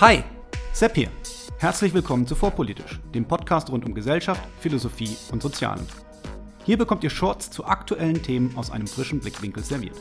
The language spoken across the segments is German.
Hi, Sepp hier. Herzlich willkommen zu Vorpolitisch, dem Podcast rund um Gesellschaft, Philosophie und Sozialen. Hier bekommt ihr Shorts zu aktuellen Themen aus einem frischen Blickwinkel serviert.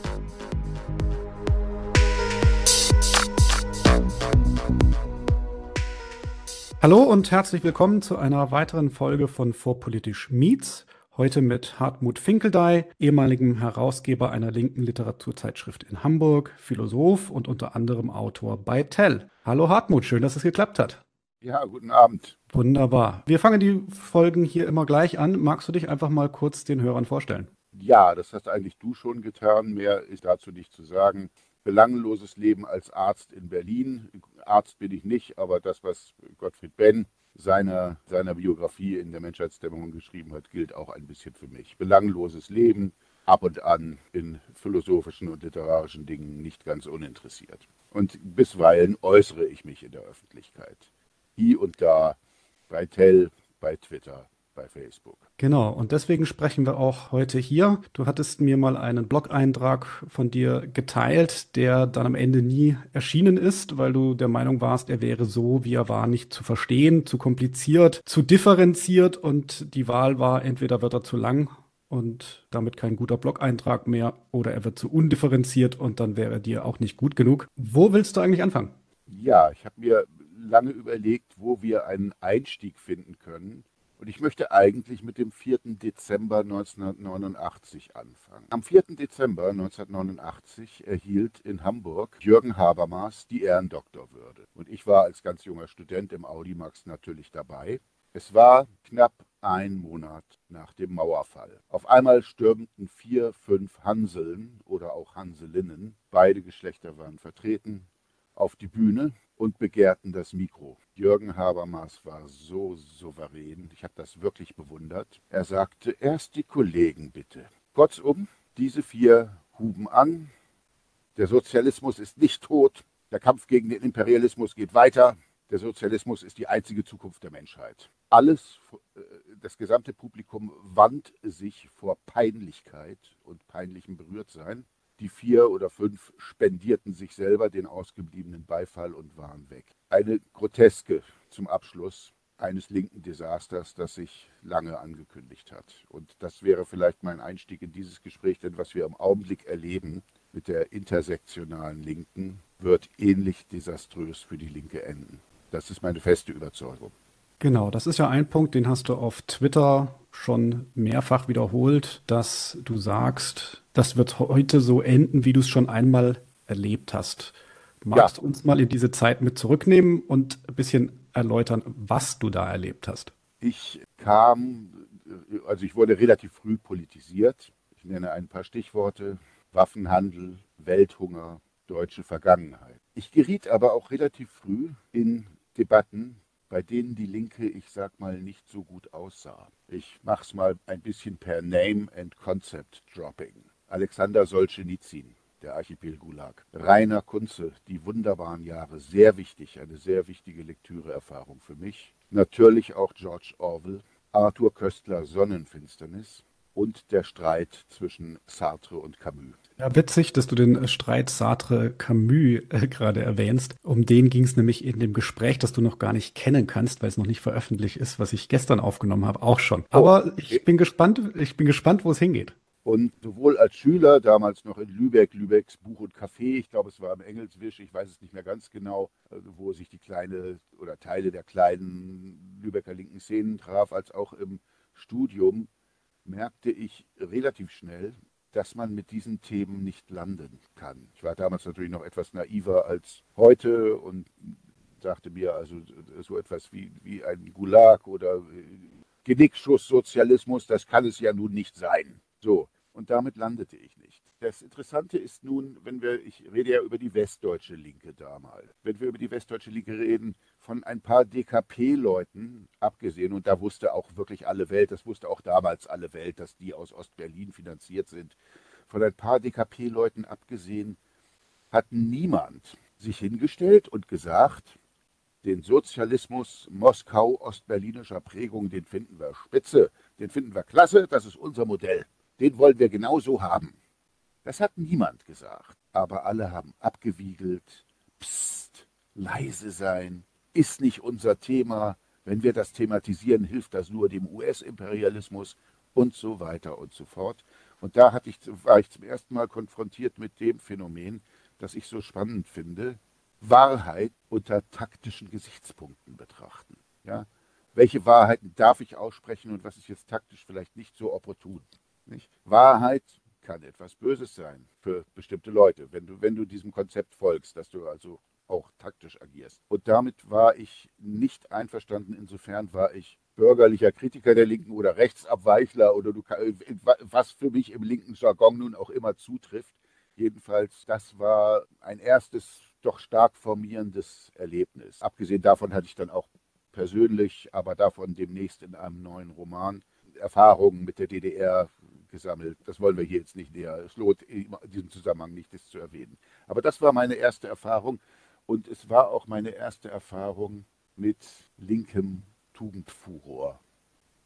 Hallo und herzlich willkommen zu einer weiteren Folge von Vorpolitisch Meets. Heute mit Hartmut Finkeldey, ehemaligem Herausgeber einer linken Literaturzeitschrift in Hamburg, Philosoph und unter anderem Autor bei Tell. Hallo Hartmut, schön, dass es geklappt hat. Ja, guten Abend. Wunderbar. Wir fangen die Folgen hier immer gleich an. Magst du dich einfach mal kurz den Hörern vorstellen? Ja, das hast eigentlich du schon getan. Mehr ist dazu nicht zu sagen. Belangloses Leben als Arzt in Berlin. Arzt bin ich nicht, aber das, was Gottfried Benn seiner, seiner Biografie in der Menschheitsdämmerung geschrieben hat, gilt auch ein bisschen für mich. Belangloses Leben, ab und an in philosophischen und literarischen Dingen nicht ganz uninteressiert. Und bisweilen äußere ich mich in der Öffentlichkeit. Hier und da, bei Tell, bei Twitter, bei Facebook. Genau, und deswegen sprechen wir auch heute hier. Du hattest mir mal einen Blog-Eintrag von dir geteilt, der dann am Ende nie erschienen ist, weil du der Meinung warst, er wäre so, wie er war, nicht zu verstehen, zu kompliziert, zu differenziert und die Wahl war, entweder wird er zu lang und damit kein guter Blog-Eintrag mehr oder er wird zu undifferenziert und dann wäre er dir auch nicht gut genug. Wo willst du eigentlich anfangen? Ja, ich habe mir lange überlegt, wo wir einen Einstieg finden können und ich möchte eigentlich mit dem 4. Dezember 1989 anfangen. Am 4. Dezember 1989 erhielt in Hamburg Jürgen Habermas die Ehrendoktorwürde. Und ich war als ganz junger Student im Audimax natürlich dabei. Es war knapp ein Monat nach dem Mauerfall. Auf einmal stürmten vier, fünf Hanseln oder auch Hanselinnen, beide Geschlechter waren vertreten, auf die Bühne und begehrten das Mikro. Jürgen Habermas war so souverän, ich habe das wirklich bewundert. Er sagte, erst die Kollegen bitte. Kurzum, diese vier huben an, der Sozialismus ist nicht tot, der Kampf gegen den Imperialismus geht weiter, der Sozialismus ist die einzige Zukunft der Menschheit. Alles, äh, das gesamte Publikum wand sich vor Peinlichkeit und peinlichem Berührtsein die vier oder fünf spendierten sich selber den ausgebliebenen Beifall und waren weg. Eine groteske zum Abschluss eines linken Desasters, das sich lange angekündigt hat. Und das wäre vielleicht mein Einstieg in dieses Gespräch, denn was wir im Augenblick erleben mit der intersektionalen Linken, wird ähnlich desaströs für die Linke enden. Das ist meine feste Überzeugung. Genau, das ist ja ein Punkt, den hast du auf Twitter schon mehrfach wiederholt, dass du sagst, das wird heute so enden, wie du es schon einmal erlebt hast. Magst ja. du uns mal in diese Zeit mit zurücknehmen und ein bisschen erläutern, was du da erlebt hast? Ich kam, also ich wurde relativ früh politisiert. Ich nenne ein paar Stichworte. Waffenhandel, Welthunger, deutsche Vergangenheit. Ich geriet aber auch relativ früh in Debatten bei denen die Linke, ich sag mal, nicht so gut aussah. Ich mach's mal ein bisschen per Name and Concept Dropping. Alexander Solzhenitsyn, der Archipel Gulag. Rainer Kunze, die wunderbaren Jahre, sehr wichtig, eine sehr wichtige Lektüreerfahrung für mich. Natürlich auch George Orwell, Arthur Köstler Sonnenfinsternis und der Streit zwischen Sartre und Camus. Ja, witzig, dass du den Streit Sartre-Camus äh, gerade erwähnst. Um den ging es nämlich in dem Gespräch, das du noch gar nicht kennen kannst, weil es noch nicht veröffentlicht ist, was ich gestern aufgenommen habe, auch schon. Oh, Aber oh, okay. ich bin gespannt, ich bin gespannt, wo es hingeht. Und sowohl als Schüler, damals noch in Lübeck, Lübecks Buch und Café, ich glaube, es war im Engelswisch, ich weiß es nicht mehr ganz genau, also wo sich die kleine oder Teile der kleinen Lübecker linken Szenen traf, als auch im Studium merkte ich relativ schnell, dass man mit diesen Themen nicht landen kann. Ich war damals natürlich noch etwas naiver als heute und sagte mir also so etwas wie, wie ein Gulag oder Genickschusssozialismus, das kann es ja nun nicht sein. So, und damit landete ich nicht. Das Interessante ist nun, wenn wir, ich rede ja über die westdeutsche Linke damals, wenn wir über die westdeutsche Linke reden, von ein paar DKP-Leuten abgesehen, und da wusste auch wirklich alle Welt, das wusste auch damals alle Welt, dass die aus Ostberlin finanziert sind, von ein paar DKP-Leuten abgesehen, hat niemand sich hingestellt und gesagt, den Sozialismus Moskau-ostberlinischer Prägung, den finden wir spitze, den finden wir klasse, das ist unser Modell, den wollen wir genauso haben. Das hat niemand gesagt, aber alle haben abgewiegelt, psst, leise sein, ist nicht unser Thema. Wenn wir das thematisieren, hilft das nur dem US-Imperialismus und so weiter und so fort. Und da ich, war ich zum ersten Mal konfrontiert mit dem Phänomen, das ich so spannend finde, Wahrheit unter taktischen Gesichtspunkten betrachten. Ja? Welche Wahrheiten darf ich aussprechen und was ist jetzt taktisch vielleicht nicht so opportun? Nicht? Wahrheit kann etwas Böses sein für bestimmte Leute, wenn du, wenn du diesem Konzept folgst, dass du also auch taktisch agierst. Und damit war ich nicht einverstanden. Insofern war ich bürgerlicher Kritiker der Linken oder Rechtsabweichler oder du, was für mich im linken Jargon nun auch immer zutrifft. Jedenfalls, das war ein erstes doch stark formierendes Erlebnis. Abgesehen davon hatte ich dann auch persönlich, aber davon demnächst in einem neuen Roman Erfahrungen mit der DDR gesammelt. Das wollen wir hier jetzt nicht näher. Es lohnt in diesem Zusammenhang nicht, das zu erwähnen. Aber das war meine erste Erfahrung und es war auch meine erste Erfahrung mit linkem Tugendfuror,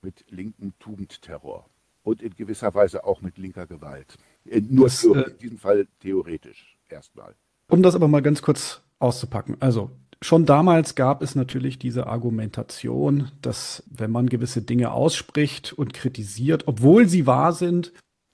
mit linkem Tugendterror und in gewisser Weise auch mit linker Gewalt. Nur das, äh, in diesem Fall theoretisch erstmal. Um das aber mal ganz kurz auszupacken. Also schon damals gab es natürlich diese Argumentation, dass wenn man gewisse Dinge ausspricht und kritisiert, obwohl sie wahr sind,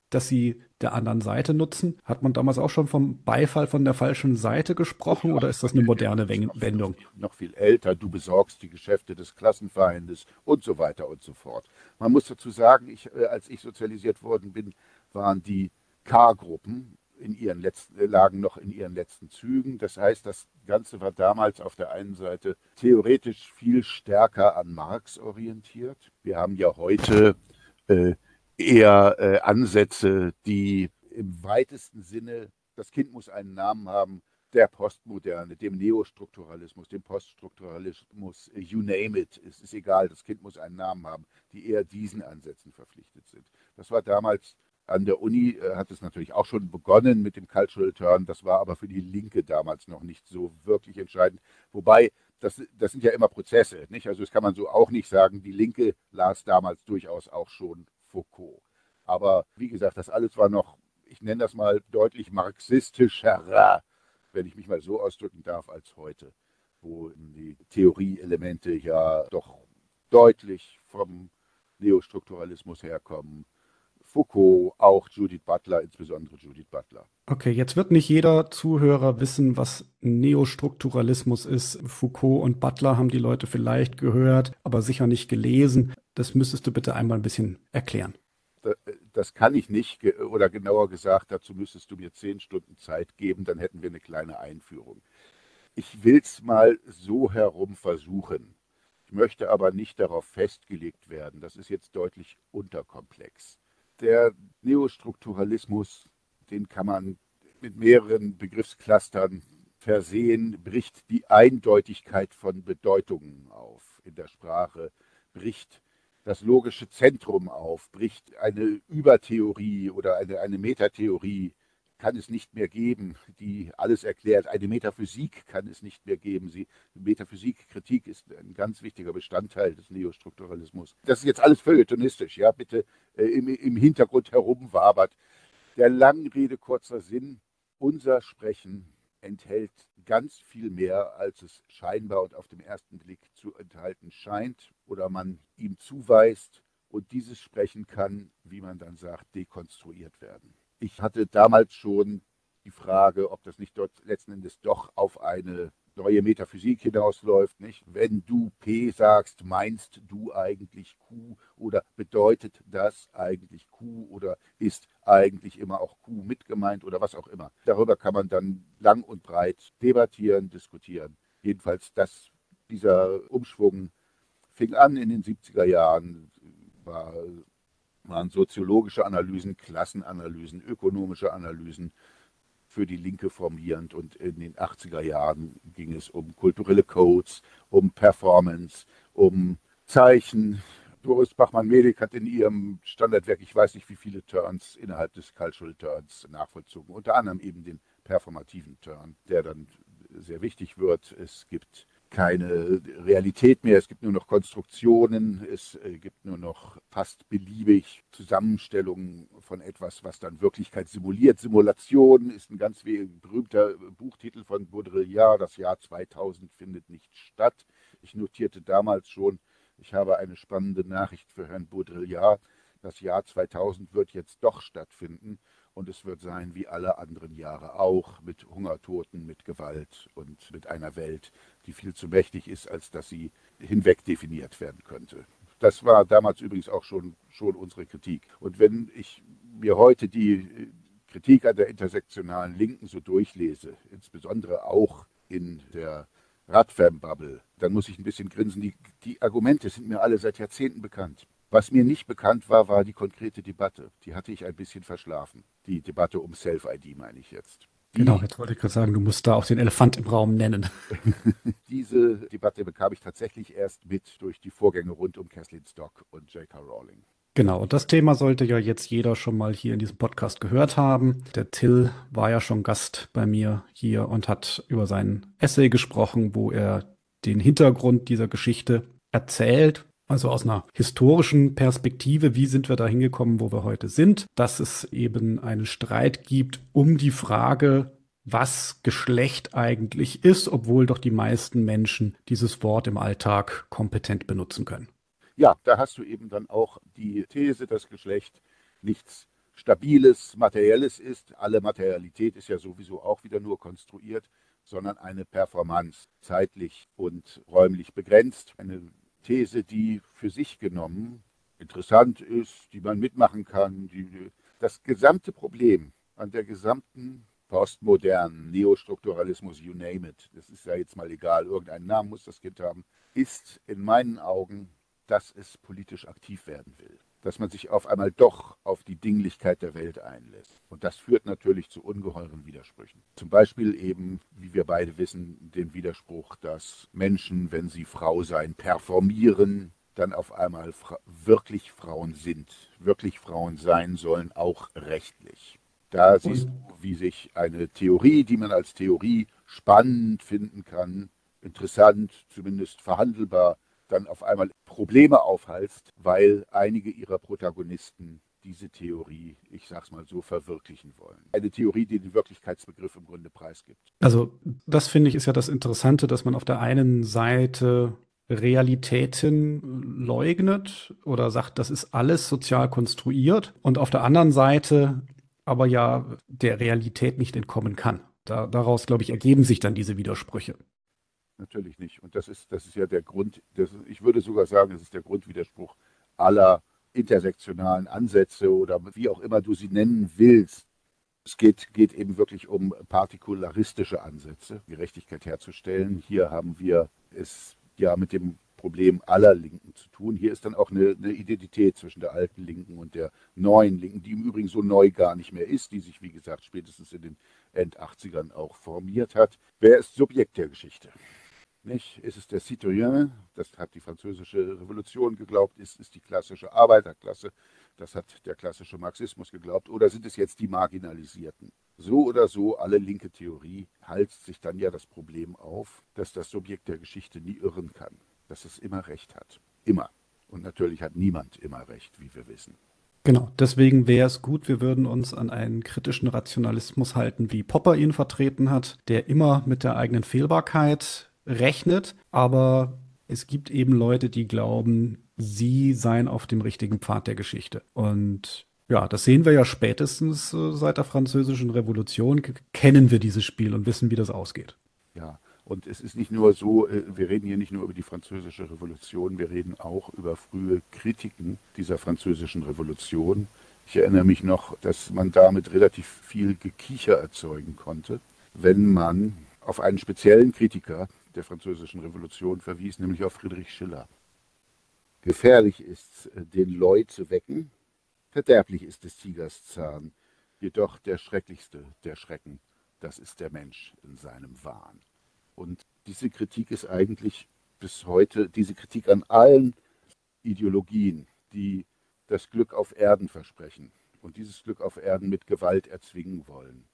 dass sie der anderen Seite nutzen. Hat man damals auch schon vom Beifall von der falschen Seite gesprochen oder ist das eine moderne Wendung? Noch viel älter, du besorgst die Geschäfte des Klassenfeindes und so weiter und so fort. Man muss dazu sagen, ich, äh, als ich sozialisiert worden bin, waren die K-Gruppen in ihren letzten, äh, lagen noch in ihren letzten Zügen. Das heißt, das Ganze war damals auf der einen Seite theoretisch viel stärker an Marx orientiert. Wir haben ja heute äh, eher äh, Ansätze, die im weitesten Sinne, das Kind muss einen Namen haben, der Postmoderne, dem Neostrukturalismus, dem Poststrukturalismus, äh, you name it, es ist egal, das Kind muss einen Namen haben, die eher diesen Ansätzen verpflichtet sind. Das war damals an der Uni, äh, hat es natürlich auch schon begonnen mit dem Cultural Turn, das war aber für die Linke damals noch nicht so wirklich entscheidend. Wobei, das, das sind ja immer Prozesse, nicht? Also das kann man so auch nicht sagen. Die Linke las damals durchaus auch schon Foucault. Aber wie gesagt, das alles war noch, ich nenne das mal deutlich marxistischer, wenn ich mich mal so ausdrücken darf, als heute, wo die Theorieelemente ja doch deutlich vom Neostrukturalismus herkommen. Foucault, auch Judith Butler, insbesondere Judith Butler. Okay, jetzt wird nicht jeder Zuhörer wissen, was Neostrukturalismus ist. Foucault und Butler haben die Leute vielleicht gehört, aber sicher nicht gelesen. Das müsstest du bitte einmal ein bisschen erklären. Das kann ich nicht, oder genauer gesagt, dazu müsstest du mir zehn Stunden Zeit geben, dann hätten wir eine kleine Einführung. Ich will es mal so herum versuchen. Ich möchte aber nicht darauf festgelegt werden. Das ist jetzt deutlich unterkomplex. Der Neostrukturalismus, den kann man mit mehreren Begriffsclustern versehen, bricht die Eindeutigkeit von Bedeutungen auf in der Sprache, bricht das logische Zentrum auf, bricht eine Übertheorie oder eine, eine Metatheorie, kann es nicht mehr geben, die alles erklärt. Eine Metaphysik kann es nicht mehr geben. Sie, Metaphysikkritik ist ein ganz wichtiger Bestandteil des Neostrukturalismus. Das ist jetzt alles feuilletonistisch, ja, bitte äh, im, im Hintergrund herumwabert. Der langen Rede kurzer Sinn, unser Sprechen enthält ganz viel mehr, als es scheinbar und auf den ersten Blick zu enthalten scheint oder man ihm zuweist. Und dieses Sprechen kann, wie man dann sagt, dekonstruiert werden. Ich hatte damals schon die Frage, ob das nicht dort letzten Endes doch auf eine neue Metaphysik hinausläuft. Nicht? Wenn du P sagst, meinst du eigentlich Q oder bedeutet das eigentlich Q oder ist eigentlich immer auch Q mitgemeint oder was auch immer. Darüber kann man dann lang und breit debattieren, diskutieren. Jedenfalls, dass dieser Umschwung fing an in den 70er Jahren, war, waren soziologische Analysen, Klassenanalysen, ökonomische Analysen, für die Linke formierend und in den 80er Jahren ging es um kulturelle Codes, um Performance, um Zeichen. Doris Bachmann-Medik hat in ihrem Standardwerk, ich weiß nicht wie viele Turns innerhalb des Cultural Turns nachvollzogen, unter anderem eben den performativen Turn, der dann sehr wichtig wird. Es gibt keine Realität mehr, es gibt nur noch Konstruktionen, es äh, gibt nur noch fast beliebig Zusammenstellungen von etwas, was dann Wirklichkeit simuliert. Simulation ist ein ganz berühmter Buchtitel von Baudrillard, das Jahr 2000 findet nicht statt. Ich notierte damals schon, ich habe eine spannende Nachricht für Herrn Baudrillard. Das Jahr 2000 wird jetzt doch stattfinden und es wird sein wie alle anderen Jahre auch, mit Hungertoten, mit Gewalt und mit einer Welt, die viel zu mächtig ist, als dass sie hinweg definiert werden könnte. Das war damals übrigens auch schon, schon unsere Kritik. Und wenn ich mir heute die Kritik an der intersektionalen Linken so durchlese, insbesondere auch in der Radfam-Bubble, dann muss ich ein bisschen grinsen. Die, die Argumente sind mir alle seit Jahrzehnten bekannt. Was mir nicht bekannt war, war die konkrete Debatte. Die hatte ich ein bisschen verschlafen. Die Debatte um Self-ID meine ich jetzt. Genau, jetzt wollte ich gerade sagen, du musst da auch den Elefant im Raum nennen. Diese Debatte bekam ich tatsächlich erst mit durch die Vorgänge rund um Kathleen Stock und J.K. Rowling. Genau, und das Thema sollte ja jetzt jeder schon mal hier in diesem Podcast gehört haben. Der Till war ja schon Gast bei mir hier und hat über seinen Essay gesprochen, wo er den Hintergrund dieser Geschichte erzählt, also aus einer historischen Perspektive, wie sind wir da hingekommen, wo wir heute sind, dass es eben einen Streit gibt um die Frage, was Geschlecht eigentlich ist, obwohl doch die meisten Menschen dieses Wort im Alltag kompetent benutzen können. Ja, da hast du eben dann auch die These, dass Geschlecht nichts Stabiles, Materielles ist. Alle Materialität ist ja sowieso auch wieder nur konstruiert, sondern eine Performance, zeitlich und räumlich begrenzt. Eine These, die für sich genommen interessant ist, die man mitmachen kann. Die, das gesamte Problem an der gesamten postmodernen Neostrukturalismus, you name it, das ist ja jetzt mal egal, irgendeinen Namen muss das Kind haben, ist in meinen Augen, dass es politisch aktiv werden will dass man sich auf einmal doch auf die Dinglichkeit der Welt einlässt. Und das führt natürlich zu ungeheuren Widersprüchen. Zum Beispiel eben, wie wir beide wissen, den Widerspruch, dass Menschen, wenn sie Frau sein, performieren, dann auf einmal fra wirklich Frauen sind, wirklich Frauen sein sollen, auch rechtlich. Da siehst du, wie sich eine Theorie, die man als Theorie spannend finden kann, interessant, zumindest verhandelbar, dann auf einmal Probleme aufhalst, weil einige ihrer Protagonisten diese Theorie, ich sag's mal so, verwirklichen wollen. Eine Theorie, die den Wirklichkeitsbegriff im Grunde preisgibt. Also, das finde ich ist ja das Interessante, dass man auf der einen Seite Realitäten leugnet oder sagt, das ist alles sozial konstruiert und auf der anderen Seite aber ja der Realität nicht entkommen kann. Da, daraus, glaube ich, ergeben sich dann diese Widersprüche. Natürlich nicht. Und das ist, das ist ja der Grund, das, ich würde sogar sagen, es ist der Grundwiderspruch aller intersektionalen Ansätze oder wie auch immer du sie nennen willst. Es geht, geht eben wirklich um partikularistische Ansätze, Gerechtigkeit herzustellen. Hier haben wir es ja mit dem Problem aller Linken zu tun. Hier ist dann auch eine, eine, Identität zwischen der alten Linken und der neuen Linken, die im Übrigen so neu gar nicht mehr ist, die sich, wie gesagt, spätestens in den End-80ern auch formiert hat. Wer ist Subjekt der Geschichte? Nicht? Ist es der Citoyen, das hat die französische Revolution geglaubt, ist es die klassische Arbeiterklasse, das hat der klassische Marxismus geglaubt, oder sind es jetzt die Marginalisierten? So oder so, alle linke Theorie halst sich dann ja das Problem auf, dass das Subjekt der Geschichte nie irren kann, dass es immer recht hat. Immer. Und natürlich hat niemand immer recht, wie wir wissen. Genau, deswegen wäre es gut, wir würden uns an einen kritischen Rationalismus halten, wie Popper ihn vertreten hat, der immer mit der eigenen Fehlbarkeit rechnet, aber es gibt eben Leute, die glauben, sie seien auf dem richtigen Pfad der Geschichte. Und ja, das sehen wir ja spätestens äh, seit der Französischen Revolution, kennen wir dieses Spiel und wissen, wie das ausgeht. Ja, und es ist nicht nur so, äh, wir reden hier nicht nur über die Französische Revolution, wir reden auch über frühe Kritiken dieser Französischen Revolution. Ich erinnere mich noch, dass man damit relativ viel Gekicher erzeugen konnte, wenn man auf einen speziellen Kritiker, der Französischen Revolution verwies, nämlich auf Friedrich Schiller. Gefährlich ist, äh, den Leu zu wecken, verderblich ist des Tigers Zahn, jedoch der schrecklichste der Schrecken, das ist der Mensch in seinem Wahn. Und diese Kritik ist eigentlich bis heute, diese Kritik an allen Ideologien, die das Glück auf Erden versprechen und dieses Glück auf Erden mit Gewalt erzwingen wollen.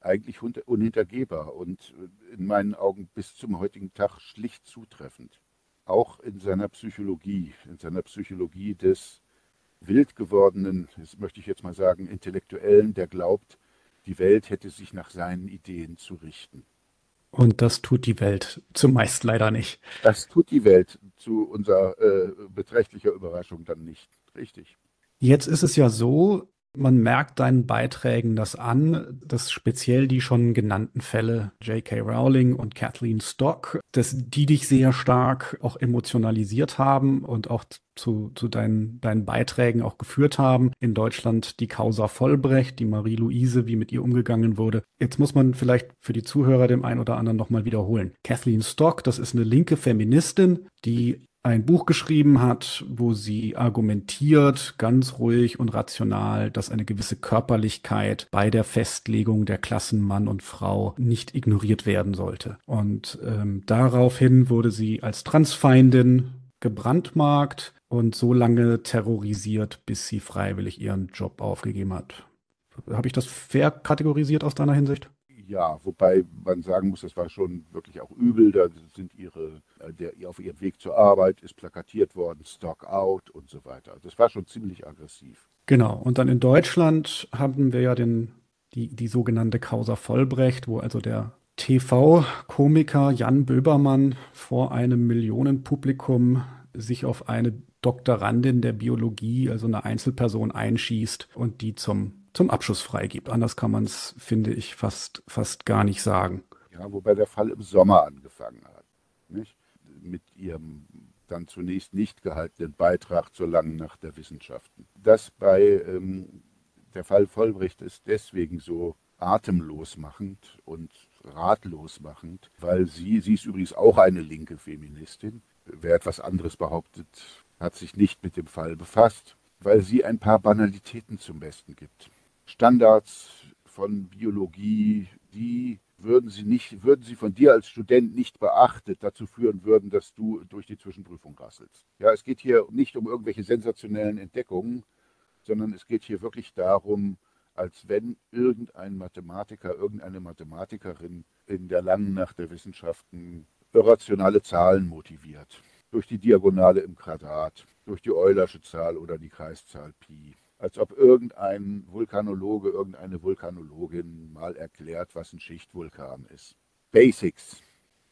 Eigentlich unhintergehbar und in meinen Augen bis zum heutigen Tag schlicht zutreffend. Auch in seiner Psychologie, in seiner Psychologie des wild gewordenen, das möchte ich jetzt mal sagen, Intellektuellen, der glaubt, die Welt hätte sich nach seinen Ideen zu richten. Und das tut die Welt zumeist leider nicht. Das tut die Welt zu unserer äh, beträchtlicher Überraschung dann nicht. Richtig. Jetzt ist es ja so, man merkt deinen Beiträgen das an, dass speziell die schon genannten Fälle J.K. Rowling und Kathleen Stock, dass die dich sehr stark auch emotionalisiert haben und auch zu, zu deinen, deinen Beiträgen auch geführt haben. In Deutschland die Causa Vollbrecht, die Marie-Louise, wie mit ihr umgegangen wurde. Jetzt muss man vielleicht für die Zuhörer dem einen oder anderen nochmal wiederholen. Kathleen Stock, das ist eine linke Feministin, die ein Buch geschrieben hat, wo sie argumentiert, ganz ruhig und rational, dass eine gewisse Körperlichkeit bei der Festlegung der Klassen Mann und Frau nicht ignoriert werden sollte. Und ähm, daraufhin wurde sie als Transfeindin gebrandmarkt und so lange terrorisiert, bis sie freiwillig ihren Job aufgegeben hat. Habe ich das fair kategorisiert aus deiner Hinsicht? Ja, wobei man sagen muss, das war schon wirklich auch übel. Da sind ihre, äh, der, auf ihrem Weg zur Arbeit ist plakatiert worden, Stock out und so weiter. Das war schon ziemlich aggressiv. Genau. Und dann in Deutschland haben wir ja den, die, die sogenannte Causa Vollbrecht, wo also der TV-Komiker Jan Böbermann vor einem Millionenpublikum sich auf eine Doktorandin der Biologie, also eine Einzelperson, einschießt und die zum zum Abschuss freigibt. Anders kann man es, finde ich, fast, fast gar nicht sagen. Ja, wobei der Fall im Sommer angefangen hat. Nicht? Mit ihrem dann zunächst nicht gehaltenen Beitrag zur langen Nacht der Wissenschaften. Das bei ähm, der Fall Vollbrecht ist deswegen so atemlos machend und ratlos machend, weil sie, sie ist übrigens auch eine linke Feministin. Wer etwas anderes behauptet, hat sich nicht mit dem Fall befasst, weil sie ein paar Banalitäten zum Besten gibt. Standards von Biologie, die würden sie nicht, würden sie von dir als Student nicht beachtet, dazu führen würden, dass du durch die Zwischenprüfung rasselst. Ja, es geht hier nicht um irgendwelche sensationellen Entdeckungen, sondern es geht hier wirklich darum, als wenn irgendein Mathematiker, irgendeine Mathematikerin in der langen Nacht der Wissenschaften irrationale Zahlen motiviert. Durch die Diagonale im Quadrat, durch die Eulersche Zahl oder die Kreiszahl Pi als ob irgendein Vulkanologe, irgendeine Vulkanologin mal erklärt, was ein Schichtvulkan ist. Basics.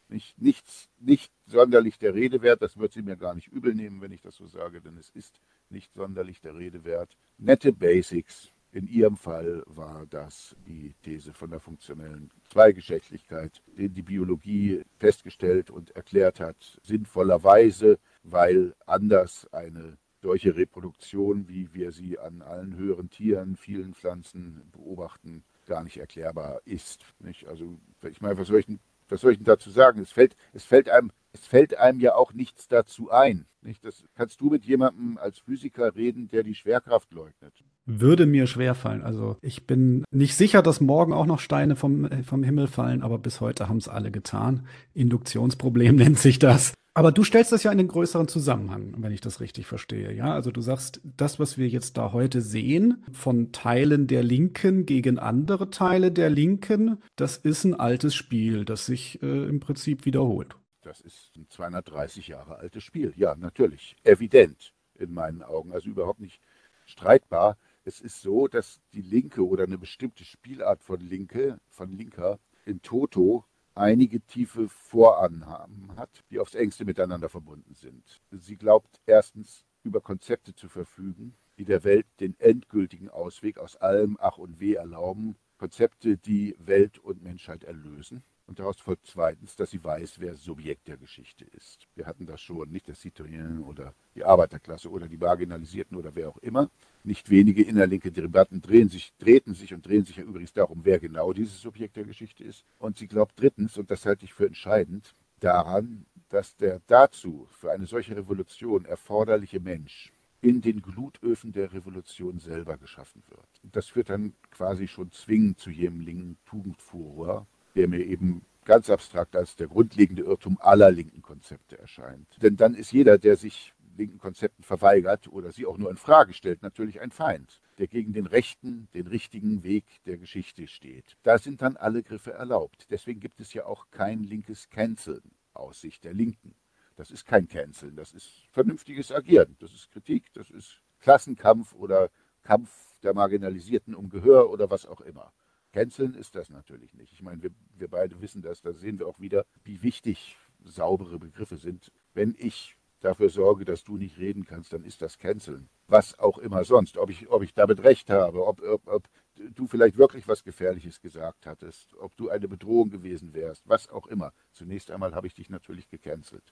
Nicht, nichts, nicht sonderlich der Rede wert, das wird sie mir gar nicht übel nehmen, wenn ich das so sage, denn es ist nicht sonderlich der Rede wert. Nette Basics. In ihrem Fall war das die These von der funktionellen Zweigeschlechtlichkeit, die die Biologie festgestellt und erklärt hat, sinnvollerweise, weil anders eine solche Reproduktion, wie wir sie an allen höheren Tieren, vielen Pflanzen beobachten, gar nicht erklärbar ist. Nicht? Also ich meine, was soll ich, was soll ich denn dazu sagen? Es fällt, es fällt einem, es fällt einem ja auch nichts dazu ein. Nicht? Das kannst du mit jemandem als Physiker reden, der die Schwerkraft leugnet. Würde mir schwerfallen. Also ich bin nicht sicher, dass morgen auch noch Steine vom, vom Himmel fallen, aber bis heute haben es alle getan. Induktionsproblem nennt sich das. Aber du stellst das ja in den größeren Zusammenhang, wenn ich das richtig verstehe. Ja, also du sagst, das, was wir jetzt da heute sehen, von Teilen der Linken gegen andere Teile der Linken, das ist ein altes Spiel, das sich äh, im Prinzip wiederholt. Das ist ein 230 Jahre altes Spiel. Ja, natürlich. Evident in meinen Augen. Also überhaupt nicht streitbar. Es ist so, dass die Linke oder eine bestimmte Spielart von Linke, von Linker in Toto einige tiefe Vorannahmen hat, die aufs engste miteinander verbunden sind. Sie glaubt erstens über Konzepte zu verfügen, die der Welt den endgültigen Ausweg aus allem Ach und Weh erlauben, Konzepte, die Welt und Menschheit erlösen. Und daraus folgt zweitens, dass sie weiß, wer Subjekt der Geschichte ist. Wir hatten das schon, nicht der Citoyen oder die Arbeiterklasse oder die Marginalisierten oder wer auch immer. Nicht wenige innerlinke Debatten drehen sich, drehten sich und drehen sich ja übrigens darum, wer genau dieses Subjekt der Geschichte ist. Und sie glaubt drittens, und das halte ich für entscheidend, daran, dass der dazu für eine solche Revolution erforderliche Mensch in den Glutöfen der Revolution selber geschaffen wird. Das führt dann quasi schon zwingend zu jedem linken Tugendfuror, der mir eben ganz abstrakt als der grundlegende Irrtum aller linken Konzepte erscheint. Denn dann ist jeder, der sich linken Konzepten verweigert oder sie auch nur in Frage stellt, natürlich ein Feind, der gegen den rechten, den richtigen Weg der Geschichte steht. Da sind dann alle Griffe erlaubt. Deswegen gibt es ja auch kein linkes Canceln aus Sicht der Linken. Das ist kein Canceln, das ist vernünftiges Agieren, das ist Kritik, das ist Klassenkampf oder Kampf der Marginalisierten um Gehör oder was auch immer. Canceln ist das natürlich nicht. Ich meine, wir, wir beide wissen das, da sehen wir auch wieder, wie wichtig saubere Begriffe sind. Wenn ich dafür sorge, dass du nicht reden kannst, dann ist das Canceln. Was auch immer sonst. Ob ich, ob ich damit recht habe, ob, ob, ob du vielleicht wirklich was Gefährliches gesagt hattest, ob du eine Bedrohung gewesen wärst, was auch immer. Zunächst einmal habe ich dich natürlich gecancelt.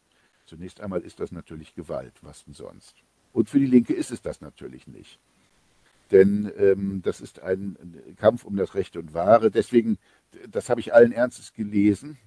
Zunächst einmal ist das natürlich Gewalt, was denn sonst. Und für die Linke ist es das natürlich nicht. Denn ähm, das ist ein Kampf um das Recht und Wahre. Deswegen, das habe ich allen Ernstes gelesen,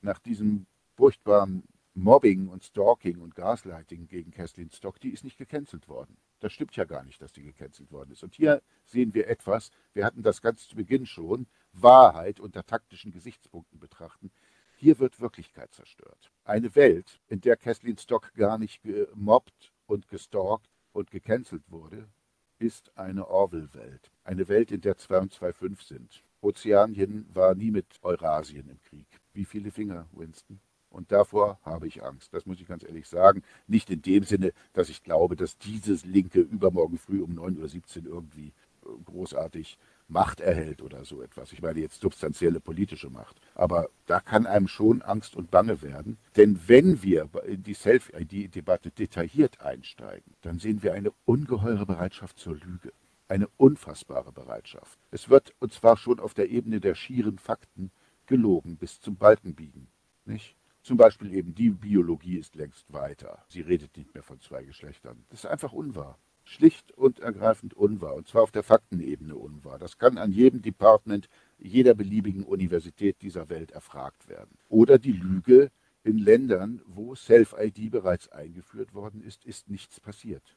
nach diesem furchtbaren Mobbing und Stalking und Gaslighting gegen Kathleen Stock, die ist nicht gecancelt worden. Das stimmt ja gar nicht, dass die gecancelt worden ist. Und hier sehen wir etwas, wir hatten das ganz zu Beginn schon, Wahrheit unter taktischen Gesichtspunkten betrachten. Hier wird Wirklichkeit zerstört. Eine Welt, in der Kathleen Stock gar nicht gemobbt und gestalkt und gecancelt wurde, ist eine Orwell-Welt. Eine Welt, in der 2 und 2 5 sind. Ozeanien war nie mit Eurasien im Krieg. Wie viele Finger, Winston? Und davor habe ich Angst. Das muss ich ganz ehrlich sagen. Nicht in dem Sinne, dass ich glaube, dass dieses Linke übermorgen früh um 9 oder 17 irgendwie äh, großartig Macht erhält oder so etwas. Ich meine jetzt substanzielle politische Macht. Aber da kann einem schon Angst und Bange werden. Denn wenn wir in die Self-ID-Debatte detailliert einsteigen, dann sehen wir eine ungeheure Bereitschaft zur Lüge. Eine unfassbare Bereitschaft. Es wird, und zwar schon auf der Ebene der schieren Fakten, gelogen bis zum Balkenbiegen. Nicht? Zum Beispiel eben die Biologie ist längst weiter. Sie redet nicht mehr von zwei Geschlechtern. Das ist einfach unwahr. Schlicht und ergreifend unwahr. Und zwar auf der Faktenebene unwahr. Das kann an jedem Department jeder beliebigen Universität dieser Welt erfragt werden. Oder die Lüge, in Ländern, wo Self-ID bereits eingeführt worden ist, ist nichts passiert.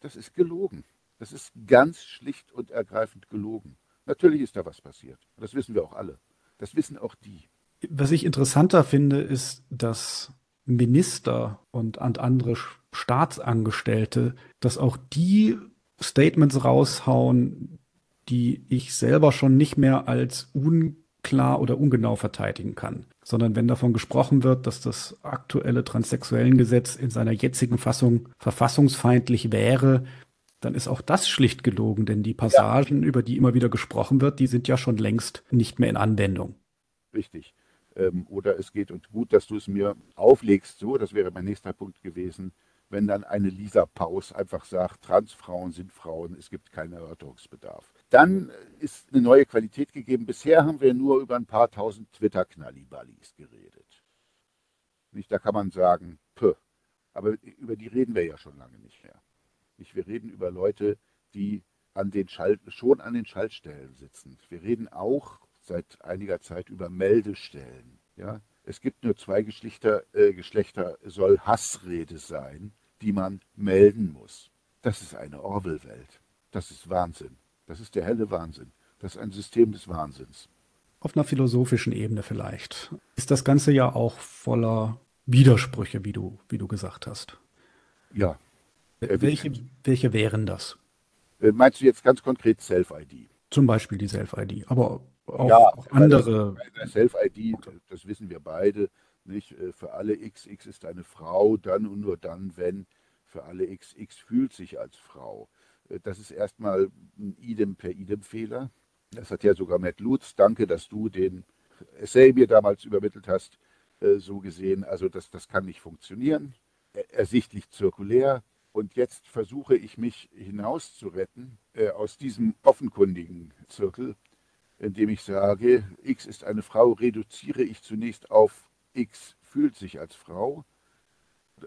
Das ist gelogen. Das ist ganz schlicht und ergreifend gelogen. Natürlich ist da was passiert. Das wissen wir auch alle. Das wissen auch die. Was ich interessanter finde, ist, dass Minister und andere Staatsangestellte, dass auch die Statements raushauen, die ich selber schon nicht mehr als unklar oder ungenau verteidigen kann, sondern wenn davon gesprochen wird, dass das aktuelle Transsexuellengesetz in seiner jetzigen Fassung verfassungsfeindlich wäre, dann ist auch das schlicht gelogen, denn die Passagen, ja. über die immer wieder gesprochen wird, die sind ja schon längst nicht mehr in Anwendung. Richtig ähm, oder es geht und gut, dass du es mir auflegst, so, das wäre mein nächster Punkt gewesen, wenn dann eine Lisa Paus einfach sagt, Transfrauen sind Frauen, es gibt keinen Erörterungsbedarf. Dann ist eine neue Qualität gegeben. Bisher haben wir nur über ein paar tausend Twitter-Knalliballis geredet. Nicht, da kann man sagen, pö. Aber über die reden wir ja schon lange nicht mehr. Nicht, wir reden über Leute, die an den Schalt, schon an den Schaltstellen sitzen. Wir reden auch seit einiger Zeit über Meldestellen. Ja? Es gibt nur zwei Geschlechter, äh, Geschlechter, soll Hassrede sein, die man melden muss. Das ist eine Orwell-Welt. Das ist Wahnsinn. Das ist der helle Wahnsinn. Das ist ein System des Wahnsinns. Auf einer philosophischen Ebene vielleicht. Ist das Ganze ja auch voller Widersprüche, wie du, wie du gesagt hast. Ja. Äh, welche, welche wären das? Äh, meinst du jetzt ganz konkret Self-ID? Zum Beispiel die Self-ID, aber auch, ja, auch andere. Self-ID, das wissen wir beide, nicht? Äh, für alle X, X ist eine Frau, dann und nur dann, wenn für alle X, X fühlt sich als Frau. Äh, das ist erstmal ein Idem per Idem-Fehler. Das hat ja sogar Matt Lutz, danke, dass du den Essay mir damals übermittelt hast, äh, so gesehen. Also das, das kann nicht funktionieren. Ersichtlich zirkulär. Und jetzt versuche ich mich hinauszuretten aus diesem offenkundigen Zirkel indem ich sage, X ist eine Frau, reduziere ich zunächst auf X fühlt sich als Frau.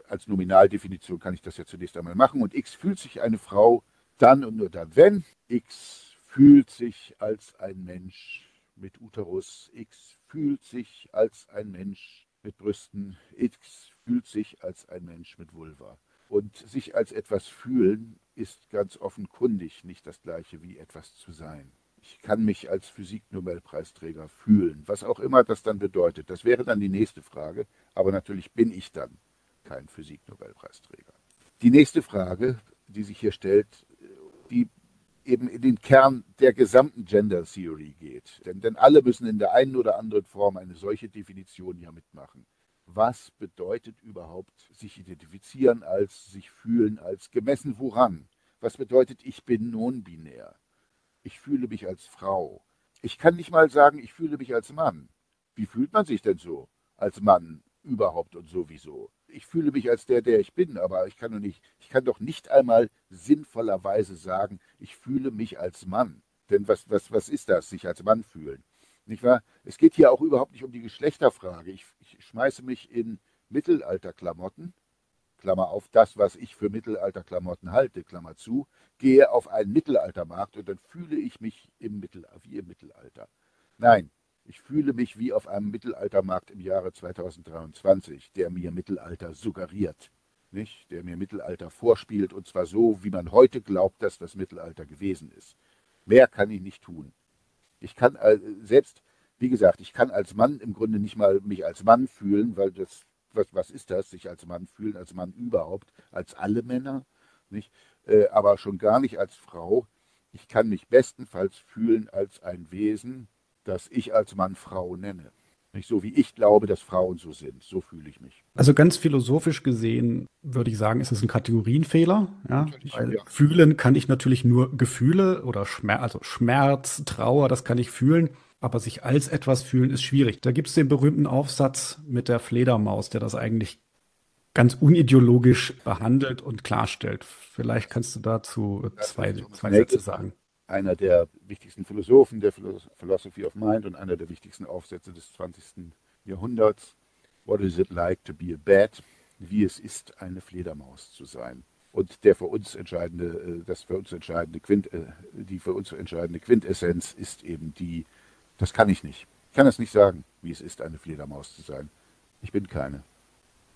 Als Nominaldefinition kann ich das ja zunächst einmal machen. Und X fühlt sich eine Frau dann und nur dann, wenn X fühlt sich als ein Mensch mit Uterus, X fühlt sich als ein Mensch mit Brüsten, X fühlt sich als ein Mensch mit Vulva. Und sich als etwas fühlen ist ganz offenkundig nicht das gleiche wie etwas zu sein ich kann mich als Physiknobelpreisträger fühlen, was auch immer das dann bedeutet. Das wäre dann die nächste Frage. Aber natürlich bin ich dann kein Physiknobelpreisträger. Die nächste Frage, die sich hier stellt, die eben in den Kern der gesamten Gender Theory geht. Denn, denn alle müssen in der einen oder anderen Form eine solche Definition ja mitmachen. Was bedeutet überhaupt sich identifizieren als, sich fühlen als, gemessen woran? Was bedeutet, ich bin non-binär? Ich fühle mich als Frau. Ich kann nicht mal sagen, ich fühle mich als Mann. Wie fühlt man sich denn so als Mann überhaupt und sowieso? Ich fühle mich als der, der ich bin, aber ich kann doch nicht, ich kann doch nicht einmal sinnvollerweise sagen, ich fühle mich als Mann. Denn was, was, was ist das, sich als Mann fühlen? Nicht wahr? Es geht hier auch überhaupt nicht um die Geschlechterfrage. Ich, ich schmeiße mich in Mittelalterklamotten, Klammer auf das, was ich für Mittelalterklamotten halte, Klammer zu, gehe auf einen Mittelaltermarkt und dann fühle ich mich im Mittel, wie im Mittelalter. Nein, ich fühle mich wie auf einem Mittelaltermarkt im Jahre 2023, der mir Mittelalter suggeriert, nicht? der mir Mittelalter vorspielt und zwar so, wie man heute glaubt, dass das Mittelalter gewesen ist. Mehr kann ich nicht tun. Ich kann äh, selbst, wie gesagt, ich kann als Mann im Grunde nicht mal mich als Mann fühlen, weil das, was, was ist das, sich als Mann fühlen, als Mann überhaupt, als alle Männer, nicht? Äh, aber schon gar nicht als Frau. Ich kann mich bestenfalls fühlen als ein Wesen, das ich als Mann Frau nenne. Nicht so wie ich glaube, dass Frauen so sind. So fühle ich mich. Also ganz philosophisch gesehen würde ich sagen, ist es ein Kategorienfehler. Ja? Weil ja. Fühlen kann ich natürlich nur Gefühle oder Schmerz, also Schmerz, Trauer, das kann ich fühlen. Aber sich als etwas fühlen ist schwierig. Da gibt es den berühmten Aufsatz mit der Fledermaus, der das eigentlich ganz unideologisch behandelt und klarstellt. Vielleicht kannst du dazu zwei, zwei Sätze sagen einer der wichtigsten Philosophen der Philosophy of Mind und einer der wichtigsten Aufsätze des 20. Jahrhunderts. What is it like to be a bat? Wie es ist, eine Fledermaus zu sein. Und der für uns entscheidende, äh, das für uns entscheidende Quint, äh, die für uns entscheidende Quintessenz ist eben die, das kann ich nicht. Ich kann es nicht sagen, wie es ist, eine Fledermaus zu sein. Ich bin keine.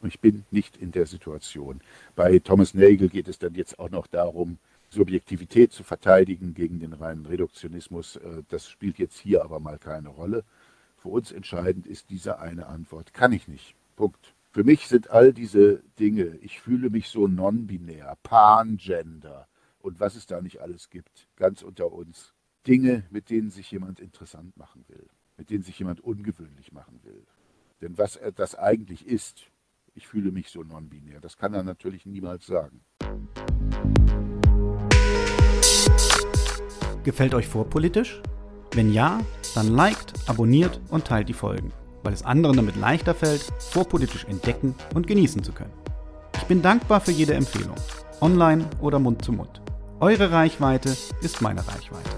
Und ich bin nicht in der Situation. Bei Thomas Nagel geht es dann jetzt auch noch darum, Subjektivität zu verteidigen gegen den reinen Reduktionismus, äh, das spielt jetzt hier aber mal keine Rolle. Für uns entscheidend ist diese eine Antwort, kann ich nicht. Punkt. Für mich sind all diese Dinge, ich fühle mich so non-binär, pangender und was es da nicht alles gibt, ganz unter uns, Dinge, mit denen sich jemand interessant machen will, mit denen sich jemand ungewöhnlich machen will. Denn was das eigentlich ist, ich fühle mich so non-binär, das kann er natürlich niemals sagen. Gefällt euch vorpolitisch? Wenn ja, dann liked, abonniert und teilt die Folgen, weil es anderen damit leichter fällt, vorpolitisch entdecken und genießen zu können. Ich bin dankbar für jede Empfehlung, online oder Mund zu Mund. Eure Reichweite ist meine Reichweite.